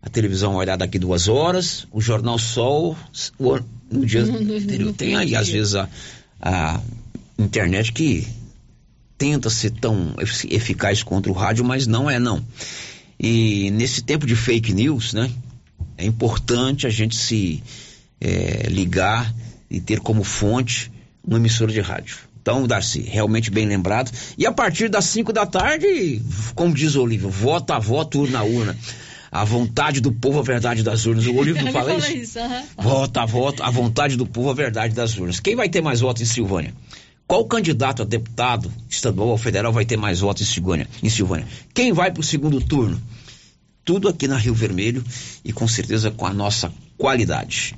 a televisão vai dar daqui duas horas, o Jornal Sol o- no dia anterior. Tem aí, às vezes, a, a internet que tenta ser tão efic- eficaz contra o rádio, mas não é não. E nesse tempo de fake news, né, é importante a gente se eh, ligar e ter como fonte uma emissora de rádio. Então, Darcy, realmente bem lembrado. E a partir das 5 da tarde, como diz o Olívio, vota a voto, urna a urna. A vontade do povo, a verdade das urnas. O Olívio não fala fala isso? aham. Vota a voto, a vontade do povo, a verdade das urnas. Quem vai ter mais votos em Silvânia? Qual candidato a deputado estadual ou federal vai ter mais votos em Silvânia? Em Silvânia? Quem vai para o segundo turno? Tudo aqui na Rio Vermelho e com certeza com a nossa qualidade.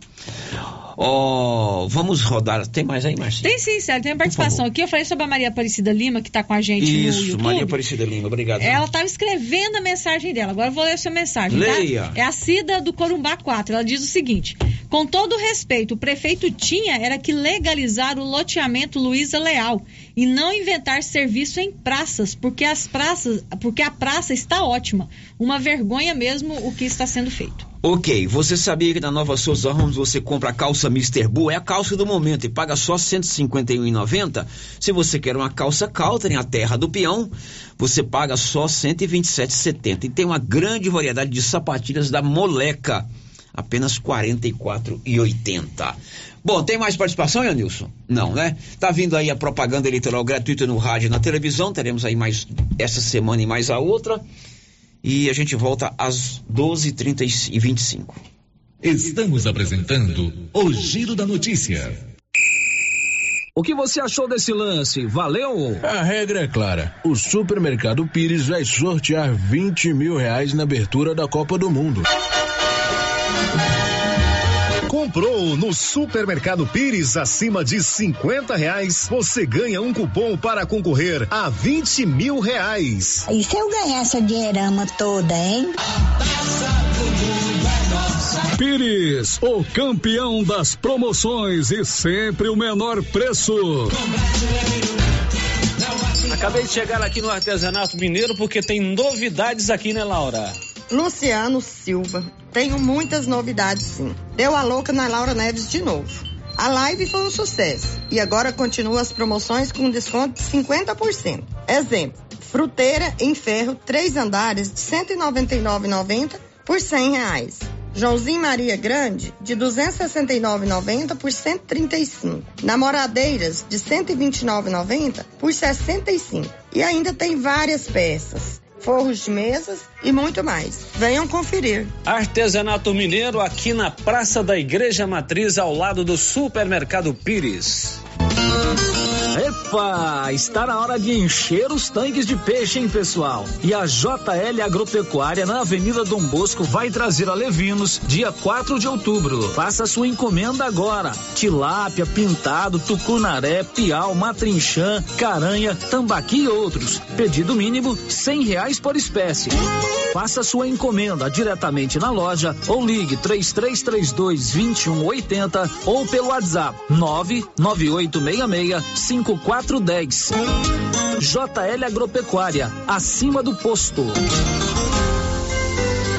Ó, vamos rodar. Tem mais aí, Marcinho? Tem sim, Célio, tem a participação aqui. Eu falei sobre a Maria Aparecida Lima, que está com a gente no Isso, YouTube. Maria Aparecida Lima, obrigado. Ela estava escrevendo a mensagem dela. Agora eu vou ler a sua mensagem, Leia. tá? É a Cida do Corumbá 4. Ela diz o seguinte: Com todo o respeito, o prefeito tinha era que legalizar o loteamento Luiza Leal e não inventar serviço em praças, porque as praças, porque a praça está ótima. Uma vergonha mesmo o que está sendo feito. Ok, você sabia que na Nova Souza Ramos você compra a calça Mr. Bull? É a calça do momento e paga só R$ 151,90. Se você quer uma calça Caltrin, a terra do peão, você paga só R$ 127,70. E tem uma grande variedade de sapatilhas da Moleca, apenas R$ 44,80. Bom, tem mais participação, Yanilson? Não, né? Tá vindo aí a propaganda eleitoral gratuita no rádio e na televisão. Teremos aí mais essa semana e mais a outra. E a gente volta às 12h25. Estamos apresentando o Giro da Notícia. O que você achou desse lance? Valeu? A regra é clara. O supermercado Pires vai sortear 20 mil reais na abertura da Copa do Mundo. Comprou no Supermercado Pires acima de 50 reais, você ganha um cupom para concorrer a 20 mil reais. E se eu ganhar essa dinheirama toda, hein? Pires, o campeão das promoções e sempre o menor preço. Acabei de chegar aqui no Artesanato Mineiro porque tem novidades aqui, né, Laura? Luciano Silva. Tenho muitas novidades, sim. Deu a louca na Laura Neves de novo. A live foi um sucesso e agora continua as promoções com desconto de 50%. Exemplo: fruteira em ferro, três andares de R$ 199,90 por 100 reais. Joãozinho Maria Grande, de R$ 269,90 por R$ 135. Namoradeiras, de R$ 129,90 por R$ 65. E ainda tem várias peças, forros de mesas e muito mais. Venham conferir. Artesanato Mineiro aqui na Praça da Igreja Matriz, ao lado do Supermercado Pires. Epa, está na hora de encher os tanques de peixe, hein, pessoal? E a JL Agropecuária na Avenida Dom Bosco vai trazer a Levinos dia 4 de outubro. Faça sua encomenda agora. tilápia, pintado, tucunaré, piau, matrinchã, caranha, tambaqui e outros. Pedido mínimo cem reais por espécie. Faça sua encomenda diretamente na loja ou ligue três três três dois vinte e um oitenta ou pelo WhatsApp nove nove oito meia meia cinco quatro dez. JL Agropecuária, acima do posto.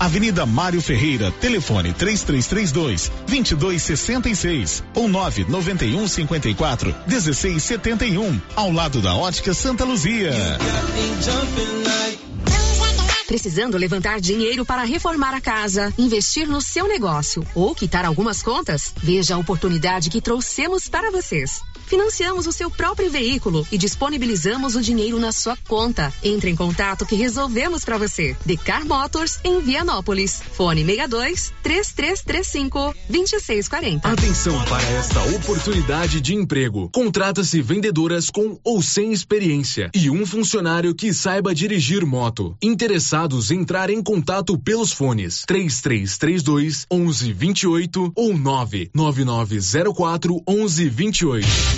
Avenida Mário Ferreira, telefone 3332 2266 ou 991 54 1671, ao lado da Ótica Santa Luzia. Precisando levantar dinheiro para reformar a casa, investir no seu negócio ou quitar algumas contas? Veja a oportunidade que trouxemos para vocês. Financiamos o seu próprio veículo e disponibilizamos o dinheiro na sua conta. Entre em contato que resolvemos para você. Decar Motors em Vianópolis. Fone 62 3335 2640. Atenção para esta oportunidade de emprego. Contrata-se vendedoras com ou sem experiência e um funcionário que saiba dirigir moto. Interessados entrar em contato pelos fones 3332 1128 ou 99904 1128.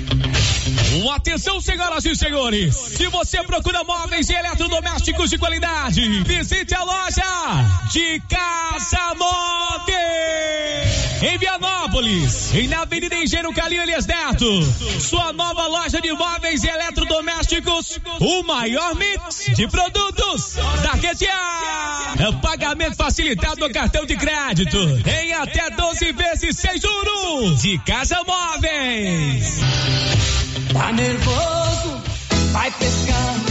Atenção, senhoras e senhores! Se você procura móveis e eletrodomésticos de qualidade, visite a loja de Casa Móveis! Em Vianópolis, e na Avenida Engenheiro Calil Elias Neto. Sua nova loja de móveis e eletrodomésticos, o maior mix de produtos da região. Pagamento facilitado no cartão de crédito, em até 12 vezes sem juros. De Casa Móveis. Tá nervoso? Vai pescar.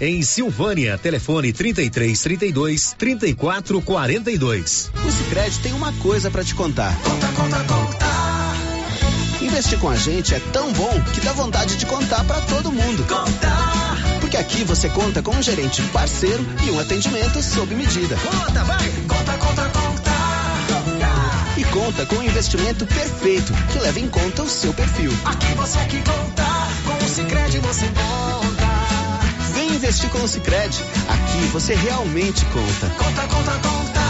em Silvânia. Telefone 33 32 34 42. O Sicredi tem uma coisa para te contar. Conta, conta, conta. Investir com a gente é tão bom que dá vontade de contar para todo mundo. Contar. Porque aqui você conta com um gerente parceiro e um atendimento sob medida. Conta, vai. Conta, conta, conta. E conta com um investimento perfeito que leva em conta o seu perfil. Aqui você é que conta. Com o Sicredi você conta investir com o Sicredi. Aqui você realmente conta. Conta, conta, conta.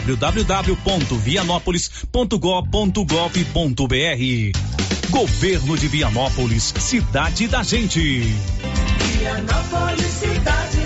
www.vianópolis.gov.br. Governo de Vianópolis, cidade da gente. Vianópolis, cidade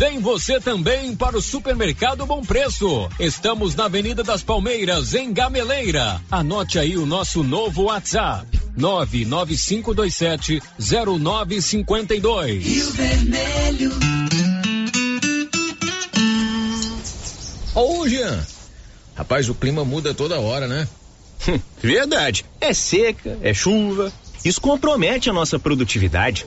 Vem você também para o Supermercado Bom Preço. Estamos na Avenida das Palmeiras, em Gameleira. Anote aí o nosso novo WhatsApp: 99527 0952. Rio Vermelho. Ô, Jean. Rapaz, o clima muda toda hora, né? Verdade. É seca, é chuva. Isso compromete a nossa produtividade.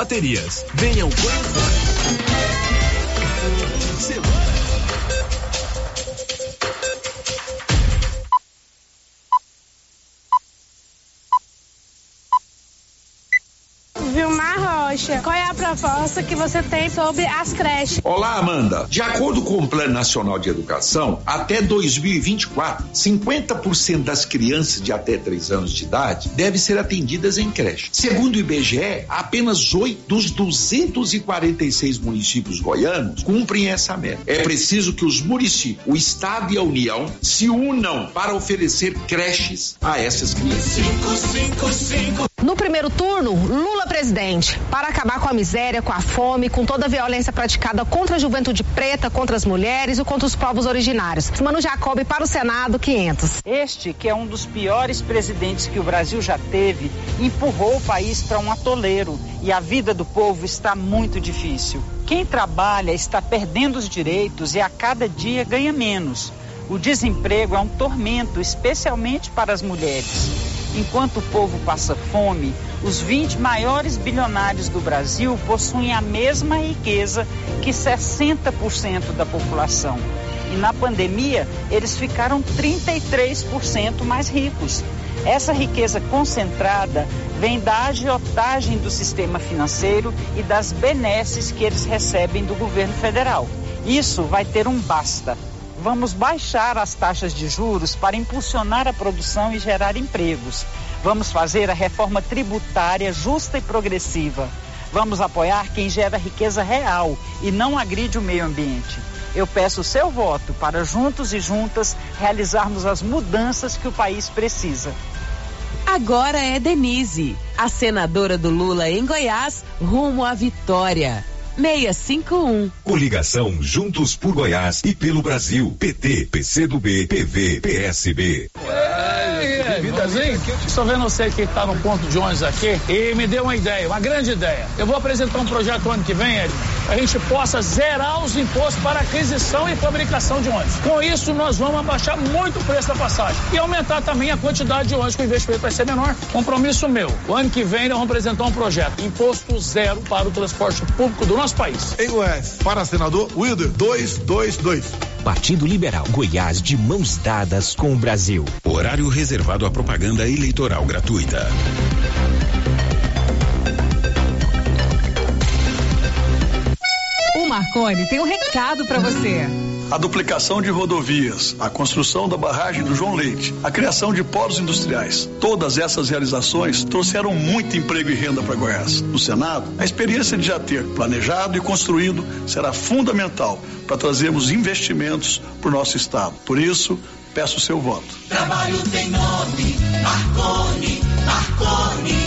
baterias. Venham conhecer. Rocha, qual a proposta que você tem sobre as creches? Olá, Amanda. De acordo com o Plano Nacional de Educação, até 2024, 50% das crianças de até 3 anos de idade devem ser atendidas em creche. Segundo o IBGE, apenas 8 dos 246 municípios goianos cumprem essa meta. É preciso que os municípios, o Estado e a União se unam para oferecer creches a essas crianças. 555. No primeiro turno, Lula presidente. Para acabar com a miséria, com a fome, com toda a violência praticada contra a juventude preta, contra as mulheres e contra os povos originários. Mano Jacob para o Senado 500. Este, que é um dos piores presidentes que o Brasil já teve, empurrou o país para um atoleiro e a vida do povo está muito difícil. Quem trabalha está perdendo os direitos e a cada dia ganha menos. O desemprego é um tormento, especialmente para as mulheres. Enquanto o povo passa fome, os 20 maiores bilionários do Brasil possuem a mesma riqueza que 60% da população. E na pandemia, eles ficaram 33% mais ricos. Essa riqueza concentrada vem da agiotagem do sistema financeiro e das benesses que eles recebem do governo federal. Isso vai ter um basta Vamos baixar as taxas de juros para impulsionar a produção e gerar empregos. Vamos fazer a reforma tributária justa e progressiva. Vamos apoiar quem gera riqueza real e não agride o meio ambiente. Eu peço o seu voto para juntos e juntas realizarmos as mudanças que o país precisa. Agora é Denise, a senadora do Lula em Goiás, rumo à vitória. 651. Coligação Juntos por Goiás e pelo Brasil. PT, PCdoB, PV, PSB. Vidazinho, estou vendo você que está no ponto de ônibus aqui e me deu uma ideia, uma grande ideia. Eu vou apresentar um projeto ano que vem, Ed, a gente possa zerar os impostos para aquisição e fabricação de ônibus. Com isso, nós vamos abaixar muito o preço da passagem e aumentar também a quantidade de ônibus que o investimento vai ser menor. Compromisso meu. O ano que vem nós vamos apresentar um projeto, imposto zero para o transporte público do nosso país. Em Goiás, para senador Wilder 222. Partido Liberal, Goiás de mãos dadas com o Brasil. Horário reservado à propaganda eleitoral gratuita. Marconi tem um recado para você a duplicação de rodovias, a construção da barragem do João Leite, a criação de polos industriais. Todas essas realizações trouxeram muito emprego e renda para Goiás. No Senado, a experiência de já ter planejado e construído será fundamental para trazermos investimentos para o nosso estado. Por isso, peço o seu voto. Trabalho tem nome, Marconi, Marconi,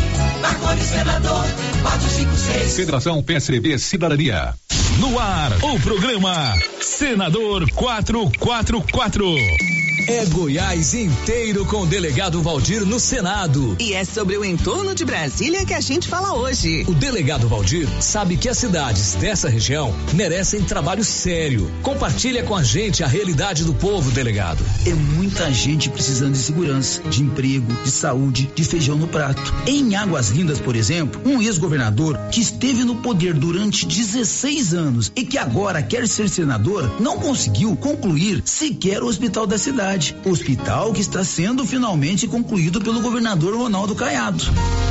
Marconi senador, 456. Federação PSDB Cidadania. No ar, o programa Senador 444. É Goiás inteiro com o delegado Valdir no Senado. E é sobre o entorno de Brasília que a gente fala hoje. O delegado Valdir sabe que as cidades dessa região merecem trabalho sério. Compartilha com a gente a realidade do povo, delegado. É muita gente precisando de segurança, de emprego, de saúde, de feijão no prato. Em Águas Lindas, por exemplo, um ex-governador que esteve no poder durante 16 anos e que agora quer ser senador não conseguiu concluir sequer o hospital da cidade cidade, hospital que está sendo finalmente concluído pelo governador Ronaldo Caiado.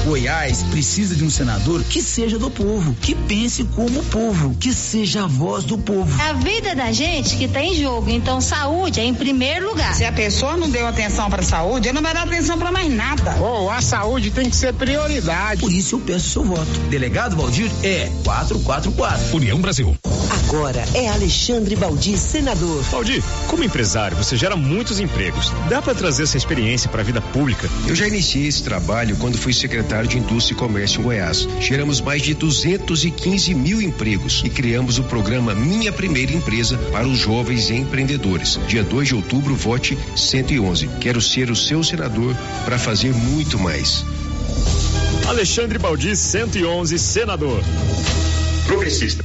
Goiás precisa de um senador que seja do povo, que pense como o povo, que seja a voz do povo. A vida da gente que está em jogo, então saúde é em primeiro lugar. Se a pessoa não deu atenção para a saúde, ele não vai dar atenção para mais nada. Oh, a saúde tem que ser prioridade. Por isso eu peço seu voto. Delegado Valdir é 444. União Brasil. Agora é Alexandre Baldi, senador. Baldi, como empresário, você gera muitos empregos. Dá para trazer essa experiência para a vida pública? Eu já iniciei esse trabalho quando fui secretário de Indústria e Comércio em Goiás. Geramos mais de 215 mil empregos e criamos o programa Minha Primeira Empresa para os jovens empreendedores. Dia 2 de outubro, vote 111. Quero ser o seu senador para fazer muito mais. Alexandre Baldi, 111, senador. Progressista.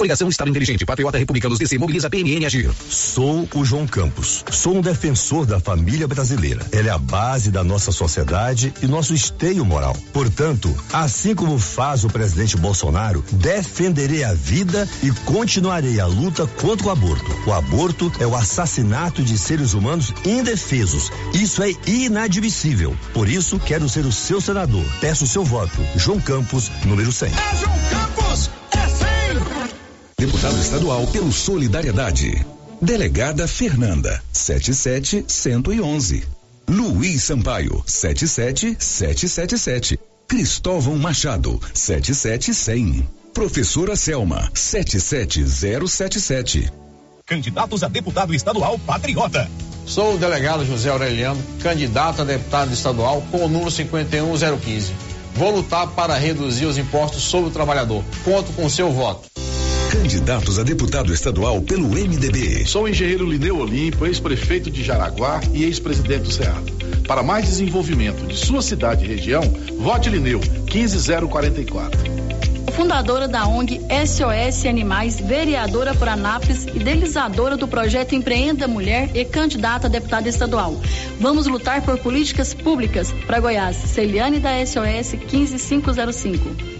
Coligação Estado Inteligente, Patriota Republicanos DC, mobiliza PMN Agir. Sou o João Campos. Sou um defensor da família brasileira. Ela é a base da nossa sociedade e nosso esteio moral. Portanto, assim como faz o presidente Bolsonaro, defenderei a vida e continuarei a luta contra o aborto. O aborto é o assassinato de seres humanos indefesos. Isso é inadmissível. Por isso, quero ser o seu senador. Peço o seu voto. João Campos, número 100. É João Campos! 100! Deputado estadual pelo Solidariedade. Delegada Fernanda, 77111. Luiz Sampaio, 77777. Cristóvão Machado, 77100. Professora Selma, 77077. Candidatos a deputado estadual patriota. Sou o delegado José Aureliano, candidato a deputado estadual com o número 51015. Vou lutar para reduzir os impostos sobre o trabalhador. Conto com seu voto. Candidatos a deputado estadual pelo MDB. Sou o engenheiro Lineu Olimpo, ex-prefeito de Jaraguá e ex-presidente do Cerrado. Para mais desenvolvimento de sua cidade e região, vote Lineu 15044 fundadora da ONG SOS Animais, vereadora por Anápolis, idealizadora do projeto Empreenda Mulher e candidata a deputada estadual. Vamos lutar por políticas públicas para Goiás. Celiane da SOS 15505.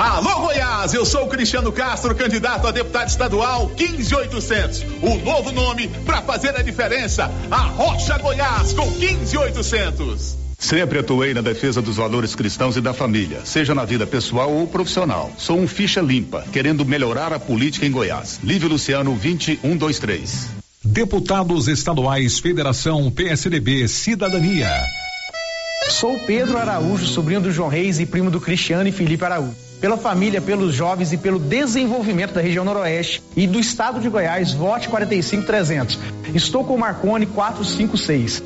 Alô Goiás, eu sou o Cristiano Castro, candidato a deputado estadual 15800. O novo nome para fazer a diferença. A Rocha Goiás com 15800. Sempre atuei na defesa dos valores cristãos e da família, seja na vida pessoal ou profissional. Sou um ficha limpa, querendo melhorar a política em Goiás. Lívio Luciano 20123. Deputados estaduais Federação PSDB Cidadania. Sou Pedro Araújo, sobrinho do João Reis e primo do Cristiano e Felipe Araújo. Pela família, pelos jovens e pelo desenvolvimento da região noroeste e do estado de Goiás, vote 45300. Estou com o Marcone 456.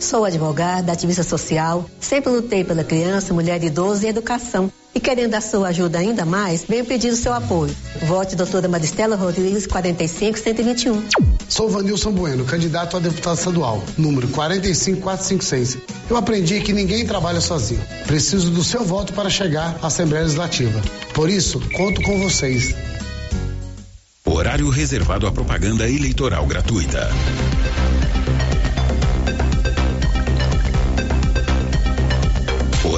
Sou advogada, ativista social, sempre lutei pela criança, mulher, idoso e educação. E querendo a sua ajuda ainda mais, venho pedir o seu apoio. Vote doutora Maristela Rodrigues 45121. Sou Vanilson Bueno, candidato a deputado estadual, número 45456. Eu aprendi que ninguém trabalha sozinho. Preciso do seu voto para chegar à Assembleia Legislativa. Por isso, conto com vocês. Horário reservado à propaganda eleitoral gratuita.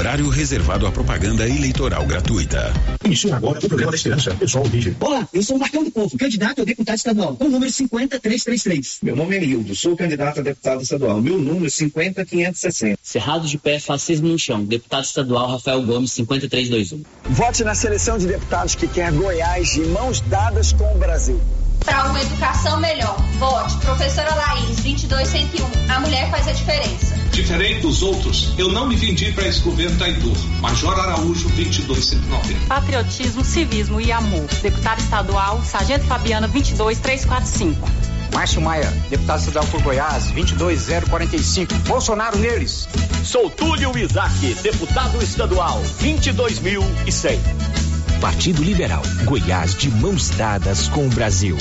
Horário reservado à propaganda eleitoral gratuita. Inicia agora o programa da Esperança, pessoal. Olá, eu sou Marcão do Povo, candidato a deputado estadual, com o número 50333. Meu nome é Nildo, sou candidato a deputado estadual, meu número é 50560. Cerrado de Pé, Fascismo no Chão, deputado estadual Rafael Gomes, 5321. Vote na seleção de deputados que quer Goiás de mãos dadas com o Brasil. Para uma educação melhor, vote Professora Laís, 22101. A mulher faz a diferença. Diferente dos outros, eu não me vendi para esse governo traidor. Major Araújo, 22190. Patriotismo, civismo e amor. Deputado estadual, Sargento Fabiana, 22345. Márcio Maia, deputado estadual por Goiás, 22045. Bolsonaro neles. Sou Túlio Isaac, deputado estadual, 22100. Partido Liberal. Goiás de mãos dadas com o Brasil.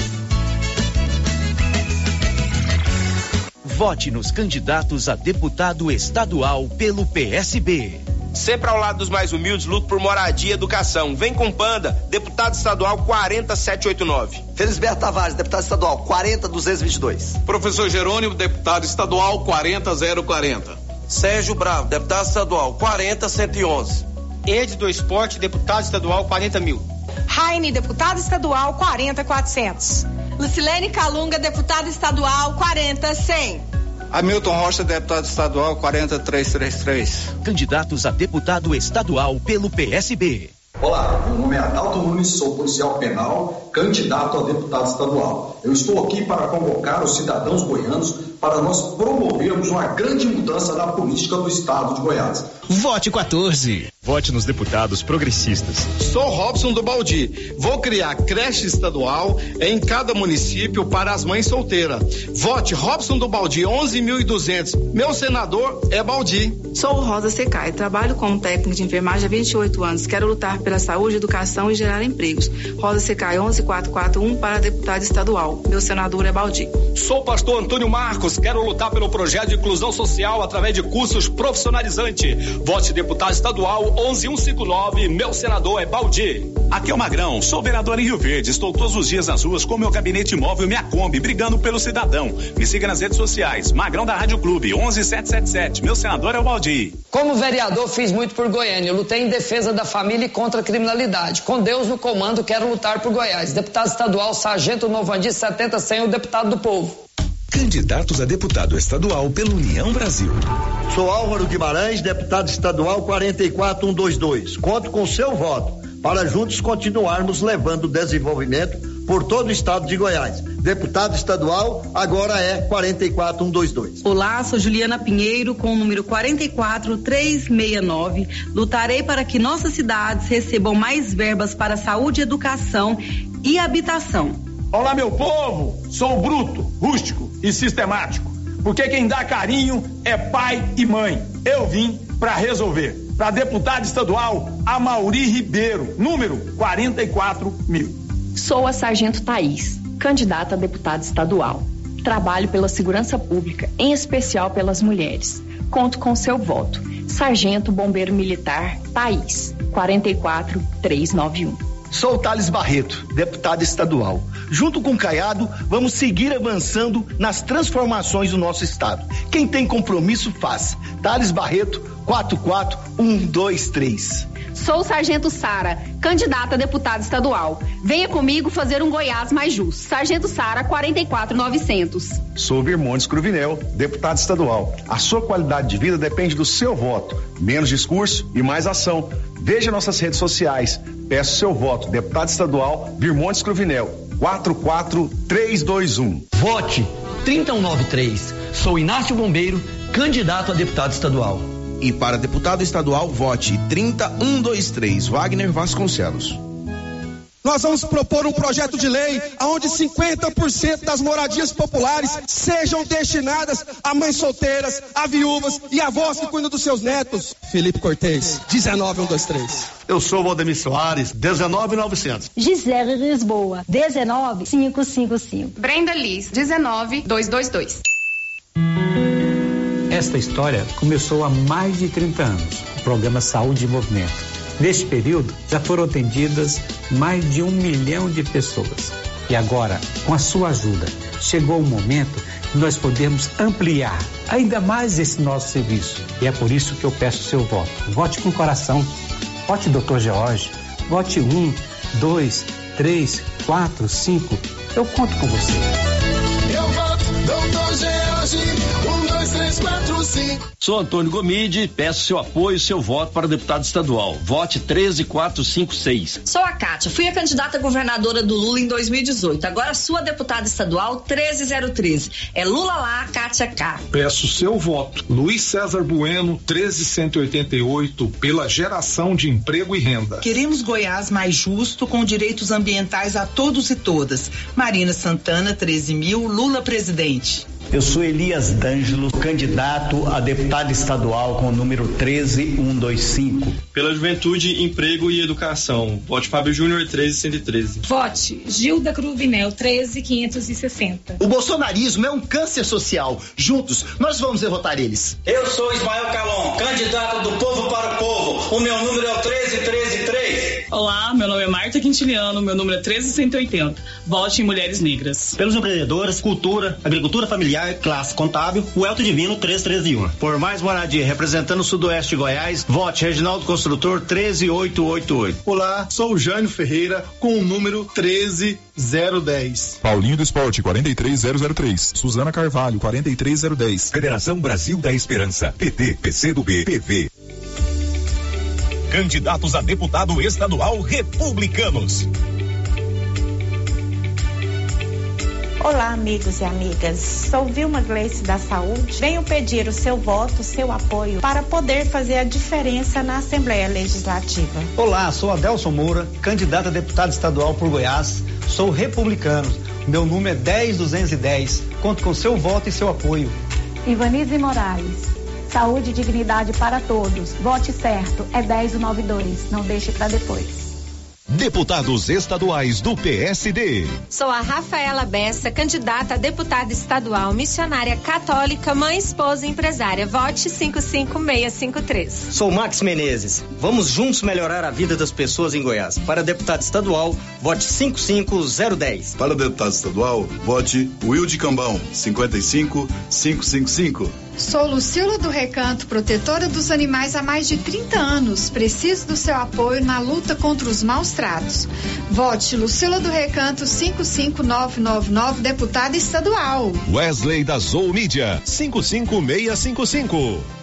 Vote nos candidatos a deputado estadual pelo PSB. Sempre ao lado dos mais humildes, luto por moradia e educação. Vem com Panda, deputado estadual 40789. Felisberto Tavares, deputado estadual 40222. Professor Jerônimo, deputado estadual 40040. Sérgio Bravo, deputado estadual 40111. Ed do Esporte, deputado estadual 40 mil. Raine, deputado estadual 40400. Lucilene Calunga, deputado estadual 40100. Hamilton Rocha, deputado estadual 40333. Candidatos a deputado estadual pelo PSB. Olá, meu nome é Adalto Nunes, sou policial penal, candidato a deputado estadual. Eu estou aqui para convocar os cidadãos goianos para nós promovermos uma grande mudança na política do estado de Goiás. Vote 14. Vote nos deputados progressistas. Sou Robson do Baldi. Vou criar creche estadual em cada município para as mães solteiras. Vote Robson do Baldi 11.200. Meu senador é Baldi. Sou Rosa Secai. Trabalho como técnico de enfermagem há 28 anos. Quero lutar pela saúde, educação e gerar empregos. Rosa Secai 11441 para deputado estadual. Meu senador é Baldi. Sou pastor Antônio Marcos. Quero lutar pelo projeto de inclusão social através de cursos profissionalizantes. Vote deputado estadual 11159, meu senador é Baldi. Aqui é o Magrão, sou vereador em Rio Verde. Estou todos os dias nas ruas com meu gabinete móvel Minha Kombi, brigando pelo cidadão. Me siga nas redes sociais. Magrão da Rádio Clube, 11777. Meu senador é o Baldi. Como vereador, fiz muito por Goiânia. Lutei em defesa da família e contra a criminalidade. Com Deus no comando, quero lutar por Goiás. Deputado estadual, Sargento Novandi 70 100, o deputado do povo. Candidatos a deputado estadual pela União Brasil. Sou Álvaro Guimarães, deputado estadual 44122. Conto com seu voto para juntos continuarmos levando desenvolvimento por todo o estado de Goiás. Deputado estadual agora é 44122. Olá, sou Juliana Pinheiro com o número 44369. Lutarei para que nossas cidades recebam mais verbas para saúde, educação e habitação. Olá, meu povo! Sou bruto, rústico e sistemático. Porque quem dá carinho é pai e mãe. Eu vim para resolver. Para deputado estadual, Amauri Ribeiro, número 44 mil. Sou a Sargento Thaís, candidata a deputada estadual. Trabalho pela segurança pública, em especial pelas mulheres. Conto com seu voto. Sargento Bombeiro Militar Thaís, 44391. Sou Thales Barreto, deputado estadual. Junto com o Caiado, vamos seguir avançando nas transformações do nosso estado. Quem tem compromisso, faz. Thales Barreto, 44123. Sou o Sargento Sara, candidata a deputada estadual. Venha comigo fazer um Goiás mais justo. Sargento Sara, 44900. Sou Virmontes Cruvinel, deputado estadual. A sua qualidade de vida depende do seu voto. Menos discurso e mais ação. Veja nossas redes sociais. Peço seu voto. Deputado estadual Virmontes Cruvinel, 44321. Vote 3193. Sou Inácio Bombeiro, candidato a deputado estadual. E para deputado estadual, vote 30123 Wagner Vasconcelos. Nós vamos propor um projeto de lei onde 50% das moradias populares sejam destinadas a mães solteiras, a viúvas e avós que cuidam dos seus netos. Felipe Cortez, 19123. Eu sou Valdemir Soares, 19900. Gisele Lisboa, 19555. Brenda Liz, 19222. Esta história começou há mais de 30 anos, o programa Saúde em Movimento. Neste período, já foram atendidas mais de um milhão de pessoas. E agora, com a sua ajuda, chegou o momento de nós podermos ampliar ainda mais esse nosso serviço. E é por isso que eu peço seu voto. Vote com coração. Vote Dr. George. Vote 1, 2, 3, 4, 5. Eu conto com você. Eu voto. George. Sou Antônio Gomide, peço seu apoio, seu voto para deputado estadual. Vote 13456. Sou a Kátia, fui a candidata a governadora do Lula em 2018. Agora sua deputada estadual 13013. É Lula lá, Kátia cá. Peço seu voto. Luiz César Bueno, 13188, pela geração de emprego e renda. Queremos Goiás mais justo, com direitos ambientais a todos e todas. Marina Santana, 13 mil, Lula presidente. Eu sou Elias D'Angelo, candidato a deputado estadual com o número 13125. Pela Juventude, Emprego e Educação. Vote Fábio Júnior 13113. Vote Gilda Cruvinel 13560. O bolsonarismo é um câncer social. Juntos, nós vamos derrotar eles. Eu sou Ismael Calon, candidato do povo para o povo. O meu número é o 13133. Olá, meu nome é Marta Quintiliano, meu número é 13180. Vote em Mulheres Negras. Pelos empreendedores, cultura, agricultura familiar, classe contábil, o Elto Divino 331. Por mais moradia, representando o Sudoeste de Goiás, vote Reginaldo Construtor 13088. Olá, sou o Jânio Ferreira com o número 13010. Paulinho do Esporte 43003. Suzana Carvalho 43010. Federação Brasil da Esperança. PT, PCdoB, PV. Candidatos a deputado estadual republicanos. Olá, amigos e amigas. Sou Vilma Gleice da Saúde. Venho pedir o seu voto, o seu apoio para poder fazer a diferença na Assembleia Legislativa. Olá, sou Adelson Moura, candidato a deputado estadual por Goiás. Sou republicano. Meu número é 10210. Conto com seu voto e seu apoio. Ivanise Moraes. Saúde e dignidade para todos. Vote certo. É 1092. Não deixe para depois. Deputados estaduais do PSD. Sou a Rafaela Bessa, candidata a deputada estadual, missionária católica, mãe, esposa e empresária. Vote 55653. Sou Max Menezes. Vamos juntos melhorar a vida das pessoas em Goiás. Para deputado estadual, vote 55010. Para deputado estadual, vote Wilde Cambão, 55555. Sou Lucila do Recanto, protetora dos animais há mais de 30 anos. Preciso do seu apoio na luta contra os maus tratos. Vote Lucila do Recanto 55999, deputada estadual. Wesley da Zou Mídia 55655.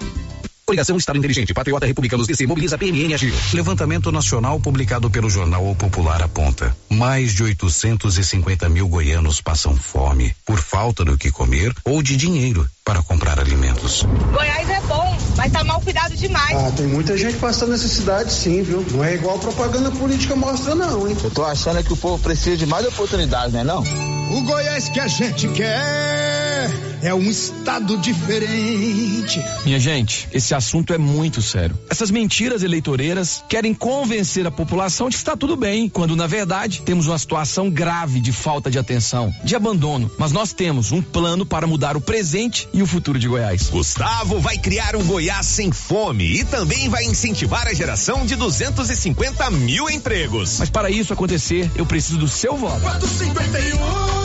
Coligação Estado Inteligente, Patriota Republicanos DC, mobiliza PMN Agir. Levantamento nacional publicado pelo jornal O Popular aponta: mais de 850 mil goianos passam fome por falta do que comer ou de dinheiro para comprar alimentos. Goiás é bom, mas tá mal cuidado demais. Ah, tem muita gente passando necessidade sim, viu? Não é igual propaganda política mostra não, hein? Eu tô achando é que o povo precisa de mais oportunidades, né não? O Goiás que a gente quer é um estado diferente. Minha gente, esse assunto é muito sério. Essas mentiras eleitoreiras querem convencer a população de que está tudo bem, quando na verdade temos uma situação grave de falta de atenção, de abandono. Mas nós temos um plano para mudar o presente e o futuro de Goiás. Gustavo vai criar um Goiás sem fome e também vai incentivar a geração de 250 mil empregos. Mas para isso acontecer, eu preciso do seu voto. 451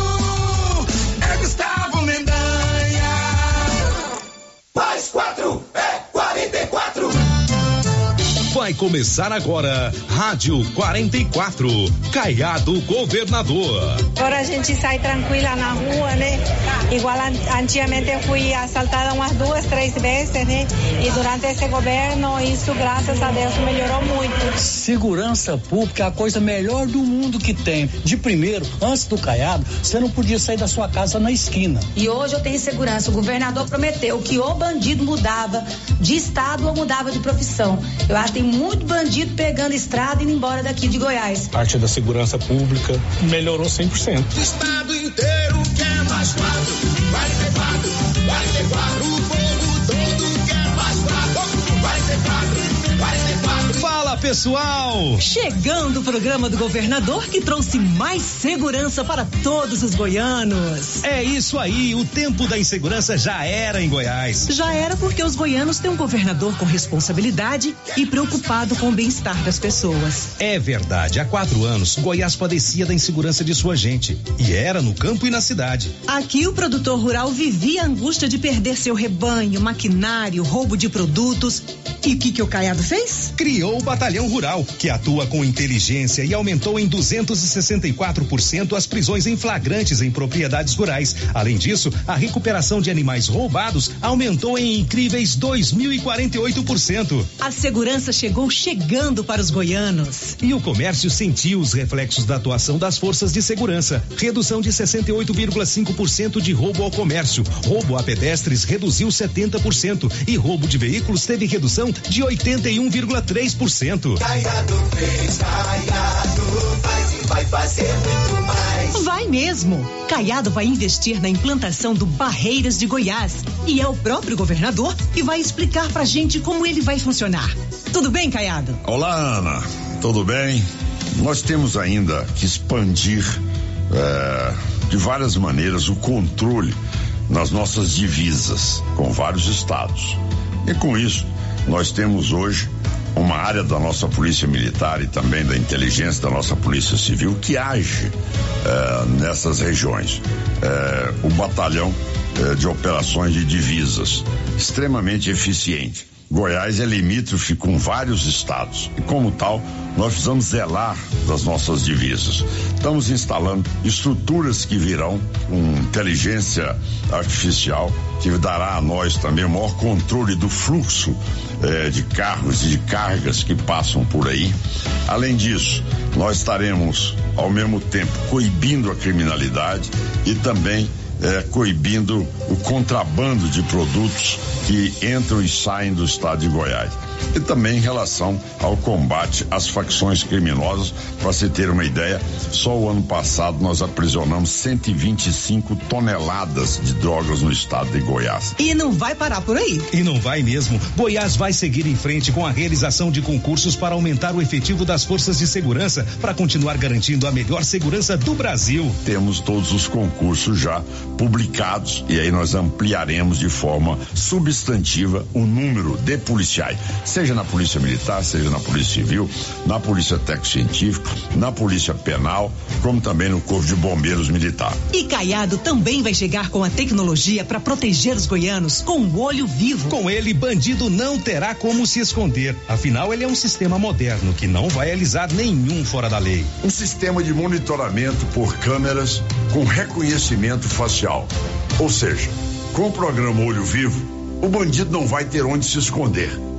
Vai começar agora, Rádio 44, Caiado Governador. Agora a gente sai tranquila na rua, né? Igual antigamente eu fui assaltada umas duas, três vezes, né? E durante esse governo, isso, graças a Deus, melhorou muito. Segurança pública é a coisa melhor do mundo que tem. De primeiro, antes do Caiado, você não podia sair da sua casa na esquina. E hoje eu tenho segurança. O governador prometeu que o bandido mudava de estado ou mudava de profissão. Eu acho que tem muito bandido pegando estrada e indo embora daqui de Goiás. Parte da segurança pública melhorou 100%. O estado inteiro quer mais quatro, 44, 44. Fala pessoal! Chegando o programa do governador que trouxe mais segurança para todos os goianos. É isso aí, o tempo da insegurança já era em Goiás. Já era porque os goianos têm um governador com responsabilidade e preocupado com o bem-estar das pessoas. É verdade, há quatro anos, Goiás padecia da insegurança de sua gente. E era no campo e na cidade. Aqui o produtor rural vivia a angústia de perder seu rebanho, maquinário, roubo de produtos. E o que, que o Caiado fez? Criou o Batalhão Rural, que atua com inteligência e aumentou em 264% as prisões em flagrantes em propriedades rurais. Além disso, a recuperação de animais roubados aumentou em incríveis 2.048%. A segurança chegou chegando para os goianos. E o comércio sentiu os reflexos da atuação das forças de segurança. Redução de 68,5% de roubo ao comércio. Roubo a pedestres reduziu 70% e roubo de veículos teve redução de 81,3%. Caiado fez, Caiado faz e vai fazer muito mais. Vai mesmo. Caiado vai investir na implantação do Barreiras de Goiás. E é o próprio governador que vai explicar pra gente como ele vai funcionar. Tudo bem, Caiado? Olá, Ana. Tudo bem? Nós temos ainda que expandir é, de várias maneiras o controle nas nossas divisas com vários estados. E com isso, nós temos hoje uma área da nossa polícia militar e também da inteligência da nossa polícia civil que age eh, nessas regiões. Eh, o batalhão eh, de operações de divisas, extremamente eficiente. Goiás é limítrofe com vários estados e, como tal, nós precisamos zelar das nossas divisas. Estamos instalando estruturas que virão com inteligência artificial que dará a nós também o maior controle do fluxo eh, de carros e de cargas que passam por aí. Além disso, nós estaremos ao mesmo tempo coibindo a criminalidade e também eh, coibindo o contrabando de produtos que entram e saem do estado de Goiás. E também em relação ao combate às facções criminosas, para se ter uma ideia, só o ano passado nós aprisionamos 125 toneladas de drogas no estado de Goiás. E não vai parar por aí. E não vai mesmo. Goiás vai seguir em frente com a realização de concursos para aumentar o efetivo das forças de segurança, para continuar garantindo a melhor segurança do Brasil. Temos todos os concursos já publicados e aí nós ampliaremos de forma substantiva o número de policiais, seja na Polícia Militar, seja na Polícia Civil, na Polícia Técnico-Científica, na Polícia Penal, como também no Corpo de Bombeiros Militar. E Caiado também vai chegar com a tecnologia para proteger os goianos com o olho vivo. Com ele, bandido não terá como se esconder. Afinal, ele é um sistema moderno que não vai alisar nenhum fora da lei. Um sistema de monitoramento por câmeras com reconhecimento facial. Ou seja, com o programa Olho Vivo, o bandido não vai ter onde se esconder.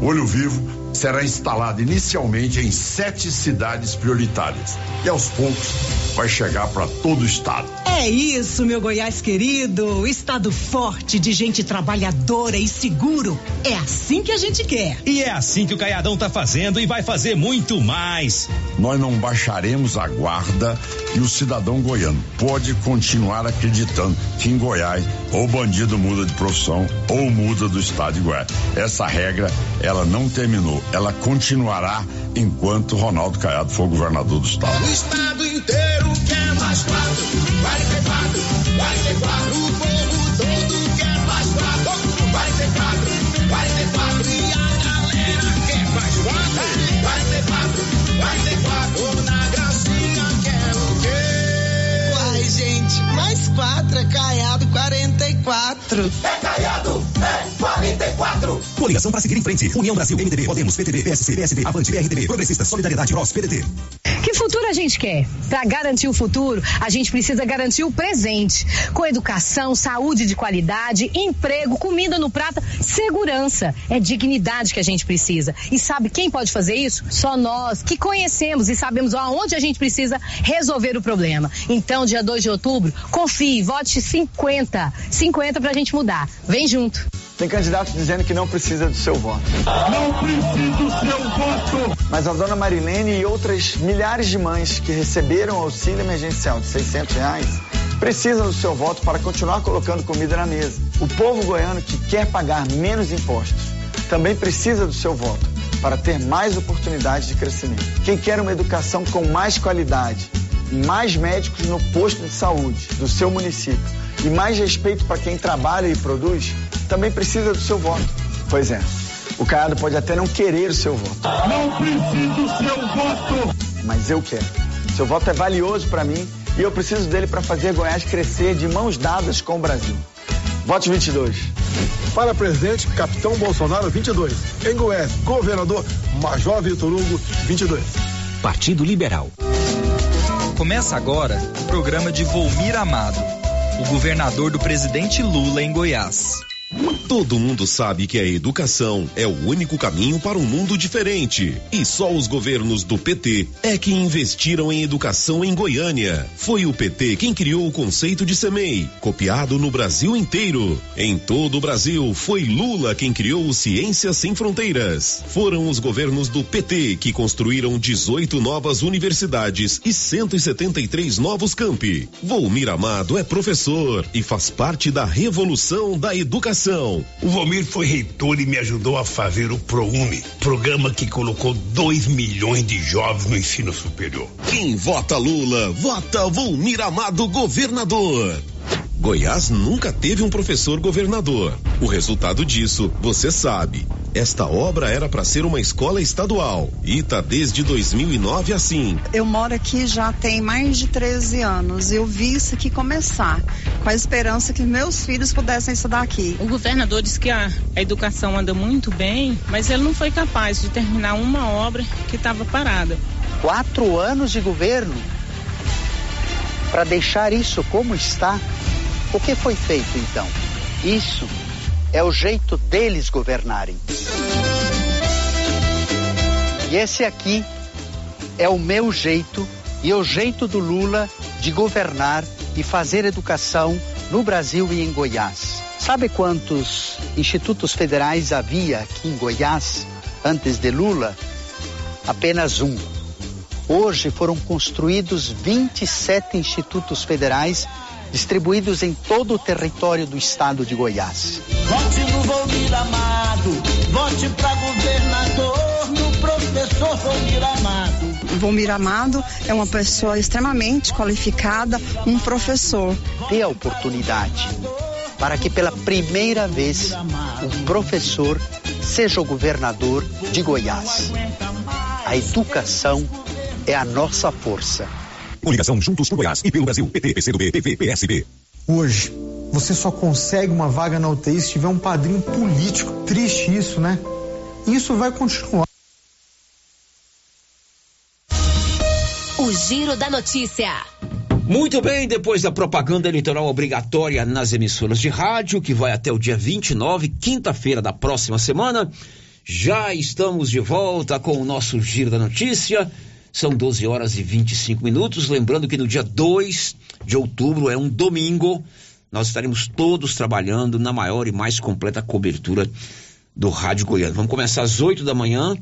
O Olho Vivo será instalado inicialmente em sete cidades prioritárias e aos poucos vai chegar para todo o estado. É isso, meu Goiás querido. Estado forte de gente trabalhadora e seguro. É assim que a gente quer. E é assim que o Caiadão tá fazendo e vai fazer muito mais. Nós não baixaremos a guarda e o cidadão goiano pode continuar acreditando que em Goiás ou o bandido muda de profissão ou muda do estado de Goiás. É. Essa regra, ela não terminou, ela continuará enquanto Ronaldo Caiado for governador do estado. O estado inteiro quer mais quatro, 44, 44, 44. é caiado 44. É caiado! É 44. Coligação para seguir em frente. União Brasil, MDB, Podemos, PTB, PSC, PSD, Avante, PRTB, Progressistas, Solidariedade, PROS, PDT. Que futuro a gente quer? Para garantir o futuro, a gente precisa garantir o presente. Com educação, saúde de qualidade, emprego, comida no prato, segurança. É dignidade que a gente precisa. E sabe quem pode fazer isso? Só nós, que conhecemos e sabemos aonde a gente precisa resolver o problema. Então, dia 2 de outubro, confie, vote 50. 50 pra gente mudar. Vem junto. Tem candidatos dizendo que não precisa do seu voto. Não precisa do seu voto. Mas a dona Marilene e outras milhares de mães que receberam auxílio emergencial de 600 reais precisam do seu voto para continuar colocando comida na mesa. O povo goiano que quer pagar menos impostos também precisa do seu voto para ter mais oportunidades de crescimento. Quem quer uma educação com mais qualidade, mais médicos no posto de saúde do seu município e mais respeito para quem trabalha e produz, também precisa do seu voto. Pois é, o Caiado pode até não querer o seu voto. Não precisa do seu voto. Mas eu quero. Seu voto é valioso para mim e eu preciso dele para fazer Goiás crescer de mãos dadas com o Brasil. Vote 22. Para presidente, Capitão Bolsonaro 22. Em Goiás, governador Major Vitor Hugo 22. Partido Liberal. Começa agora o programa de Volmir Amado, o governador do presidente Lula em Goiás. Todo mundo sabe que a educação é o único caminho para um mundo diferente. E só os governos do PT é que investiram em educação em Goiânia. Foi o PT quem criou o conceito de SEMEI, copiado no Brasil inteiro. Em todo o Brasil, foi Lula quem criou o Ciências Sem Fronteiras. Foram os governos do PT que construíram 18 novas universidades e 173 novos campi. Volmir Amado é professor e faz parte da revolução da educação. O Volmir foi reitor e me ajudou a fazer o ProUni, programa que colocou 2 milhões de jovens no ensino superior. Quem vota Lula, vota Volmir Amado governador. Goiás nunca teve um professor governador. O resultado disso, você sabe. Esta obra era para ser uma escola estadual e tá desde 2009 assim. Eu moro aqui já tem mais de 13 anos. Eu vi isso aqui começar, com a esperança que meus filhos pudessem estudar aqui. O governador disse que a, a educação anda muito bem, mas ele não foi capaz de terminar uma obra que estava parada. Quatro anos de governo para deixar isso como está. O que foi feito então? Isso é o jeito deles governarem. E esse aqui é o meu jeito e o jeito do Lula de governar e fazer educação no Brasil e em Goiás. Sabe quantos institutos federais havia aqui em Goiás antes de Lula? Apenas um. Hoje foram construídos 27 institutos federais distribuídos em todo o território do estado de Goiás. Vote no Volmir Amado, vote para governador, no professor Volmir Amado. Volmir Amado é uma pessoa extremamente qualificada, um professor. Dê a oportunidade para que pela primeira vez um professor seja o governador de Goiás. A educação é a nossa força. Coligação Juntos por Goiás e pelo Brasil, PT, PCdoB, PV, PSB. Hoje, você só consegue uma vaga na UTI se tiver um padrinho político. Triste isso, né? Isso vai continuar. O Giro da Notícia. Muito bem, depois da propaganda eleitoral obrigatória nas emissoras de rádio, que vai até o dia 29, quinta-feira da próxima semana, já estamos de volta com o nosso Giro da Notícia. São 12 horas e 25 minutos. Lembrando que no dia 2 de outubro, é um domingo, nós estaremos todos trabalhando na maior e mais completa cobertura do Rádio Goiano. Vamos começar às 8 da manhã,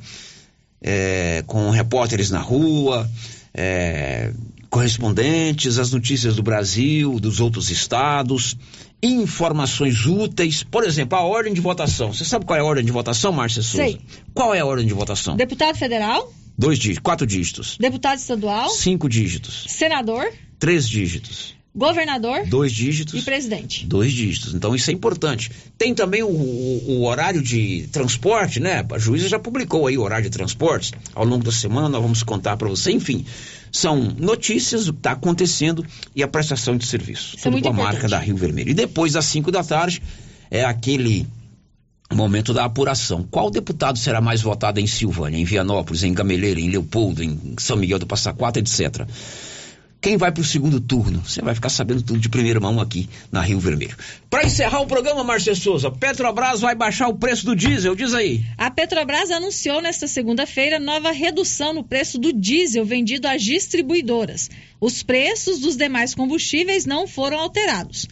é, com repórteres na rua, é, correspondentes, as notícias do Brasil, dos outros estados, informações úteis. Por exemplo, a ordem de votação. Você sabe qual é a ordem de votação, Márcia Souza? Sei. Qual é a ordem de votação? Deputado federal, Dois dígitos, quatro dígitos. deputado estadual, Cinco dígitos. senador, Três dígitos. governador Dois dígitos. e presidente. Dois dígitos. Então isso é importante. Tem também o, o- o horário de transporte, né? A juíza já publicou aí o horário de transportes. Ao longo da semana nós vamos contar para você. Enfim, são notícias do que está acontecendo e a prestação de serviço. Isso é Tudo muito com a importante. marca da Rio Vermelho. E depois, às 5 da tarde, é aquele momento da apuração. Qual deputado será mais votado em Silvânia, em Vianópolis, em Gameleira, em Leopoldo, em São Miguel do Passa Quatro, etc. Quem vai para o segundo turno? Você vai ficar sabendo tudo de primeira mão aqui na Rio Vermelho. Para encerrar o programa, Márcia Souza, Petrobras vai baixar o preço do diesel, diz aí. A Petrobras anunciou nesta segunda-feira nova redução no preço do diesel vendido às distribuidoras. Os preços dos demais combustíveis não foram alterados.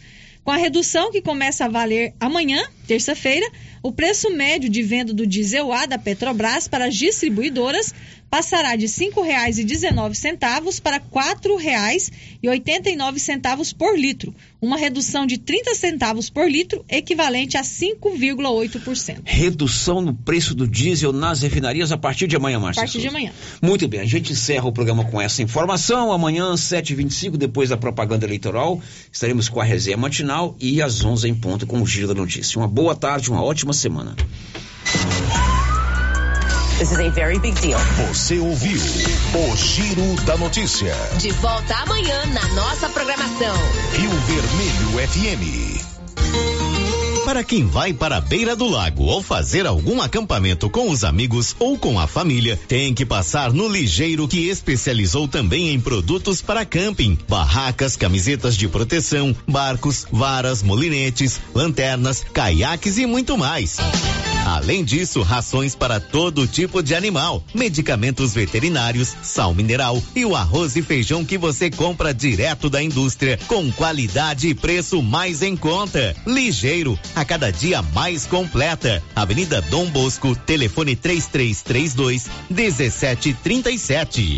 Com a redução que começa a valer amanhã, terça-feira, o preço médio de venda do diesel A da Petrobras para as distribuidoras passará de R$ 5,19 para R$ 4,89 por litro, uma redução de 30 centavos por litro, equivalente a 5,8%. Redução no preço do diesel nas refinarias a partir de amanhã, A Márcia partir de Souza. amanhã. Muito bem, a gente encerra o programa com essa informação. Amanhã, 7h25, depois da propaganda eleitoral, estaremos com a resenha matinal e às 11 em ponto com o Giro da Notícia. Uma boa tarde, uma ótima semana. This is a very big deal. Você ouviu o Giro da Notícia. De volta amanhã na nossa programação. Rio Vermelho FM. Para quem vai para a beira do lago ou fazer algum acampamento com os amigos ou com a família, tem que passar no Ligeiro que especializou também em produtos para camping, barracas, camisetas de proteção, barcos, varas, molinetes, lanternas, caiaques e muito mais. Além disso, rações para todo tipo de animal, medicamentos veterinários, sal mineral e o arroz e feijão que você compra direto da indústria com qualidade e preço mais em conta. Ligeiro, a cada dia mais completa. Avenida Dom Bosco, telefone 3332 1737.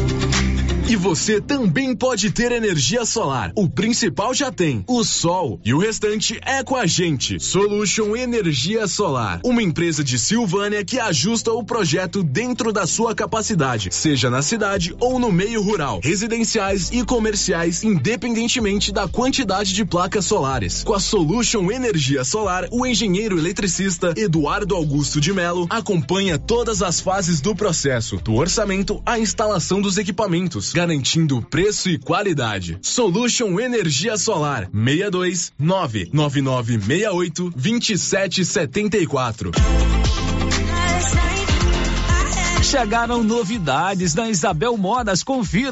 E você também pode ter energia solar. O principal já tem, o sol. E o restante é com a gente. Solution Energia Solar. Uma empresa de Silvânia que ajusta o projeto dentro da sua capacidade, seja na cidade ou no meio rural, residenciais e comerciais, independentemente da quantidade de placas solares. Com a Solution Energia Solar, o engenheiro eletricista Eduardo Augusto de Melo acompanha todas as fases do processo, do orçamento à instalação dos equipamentos garantindo preço e qualidade. Solution Energia Solar 62 99968 2774. Chegaram novidades na Isabel Modas, confira.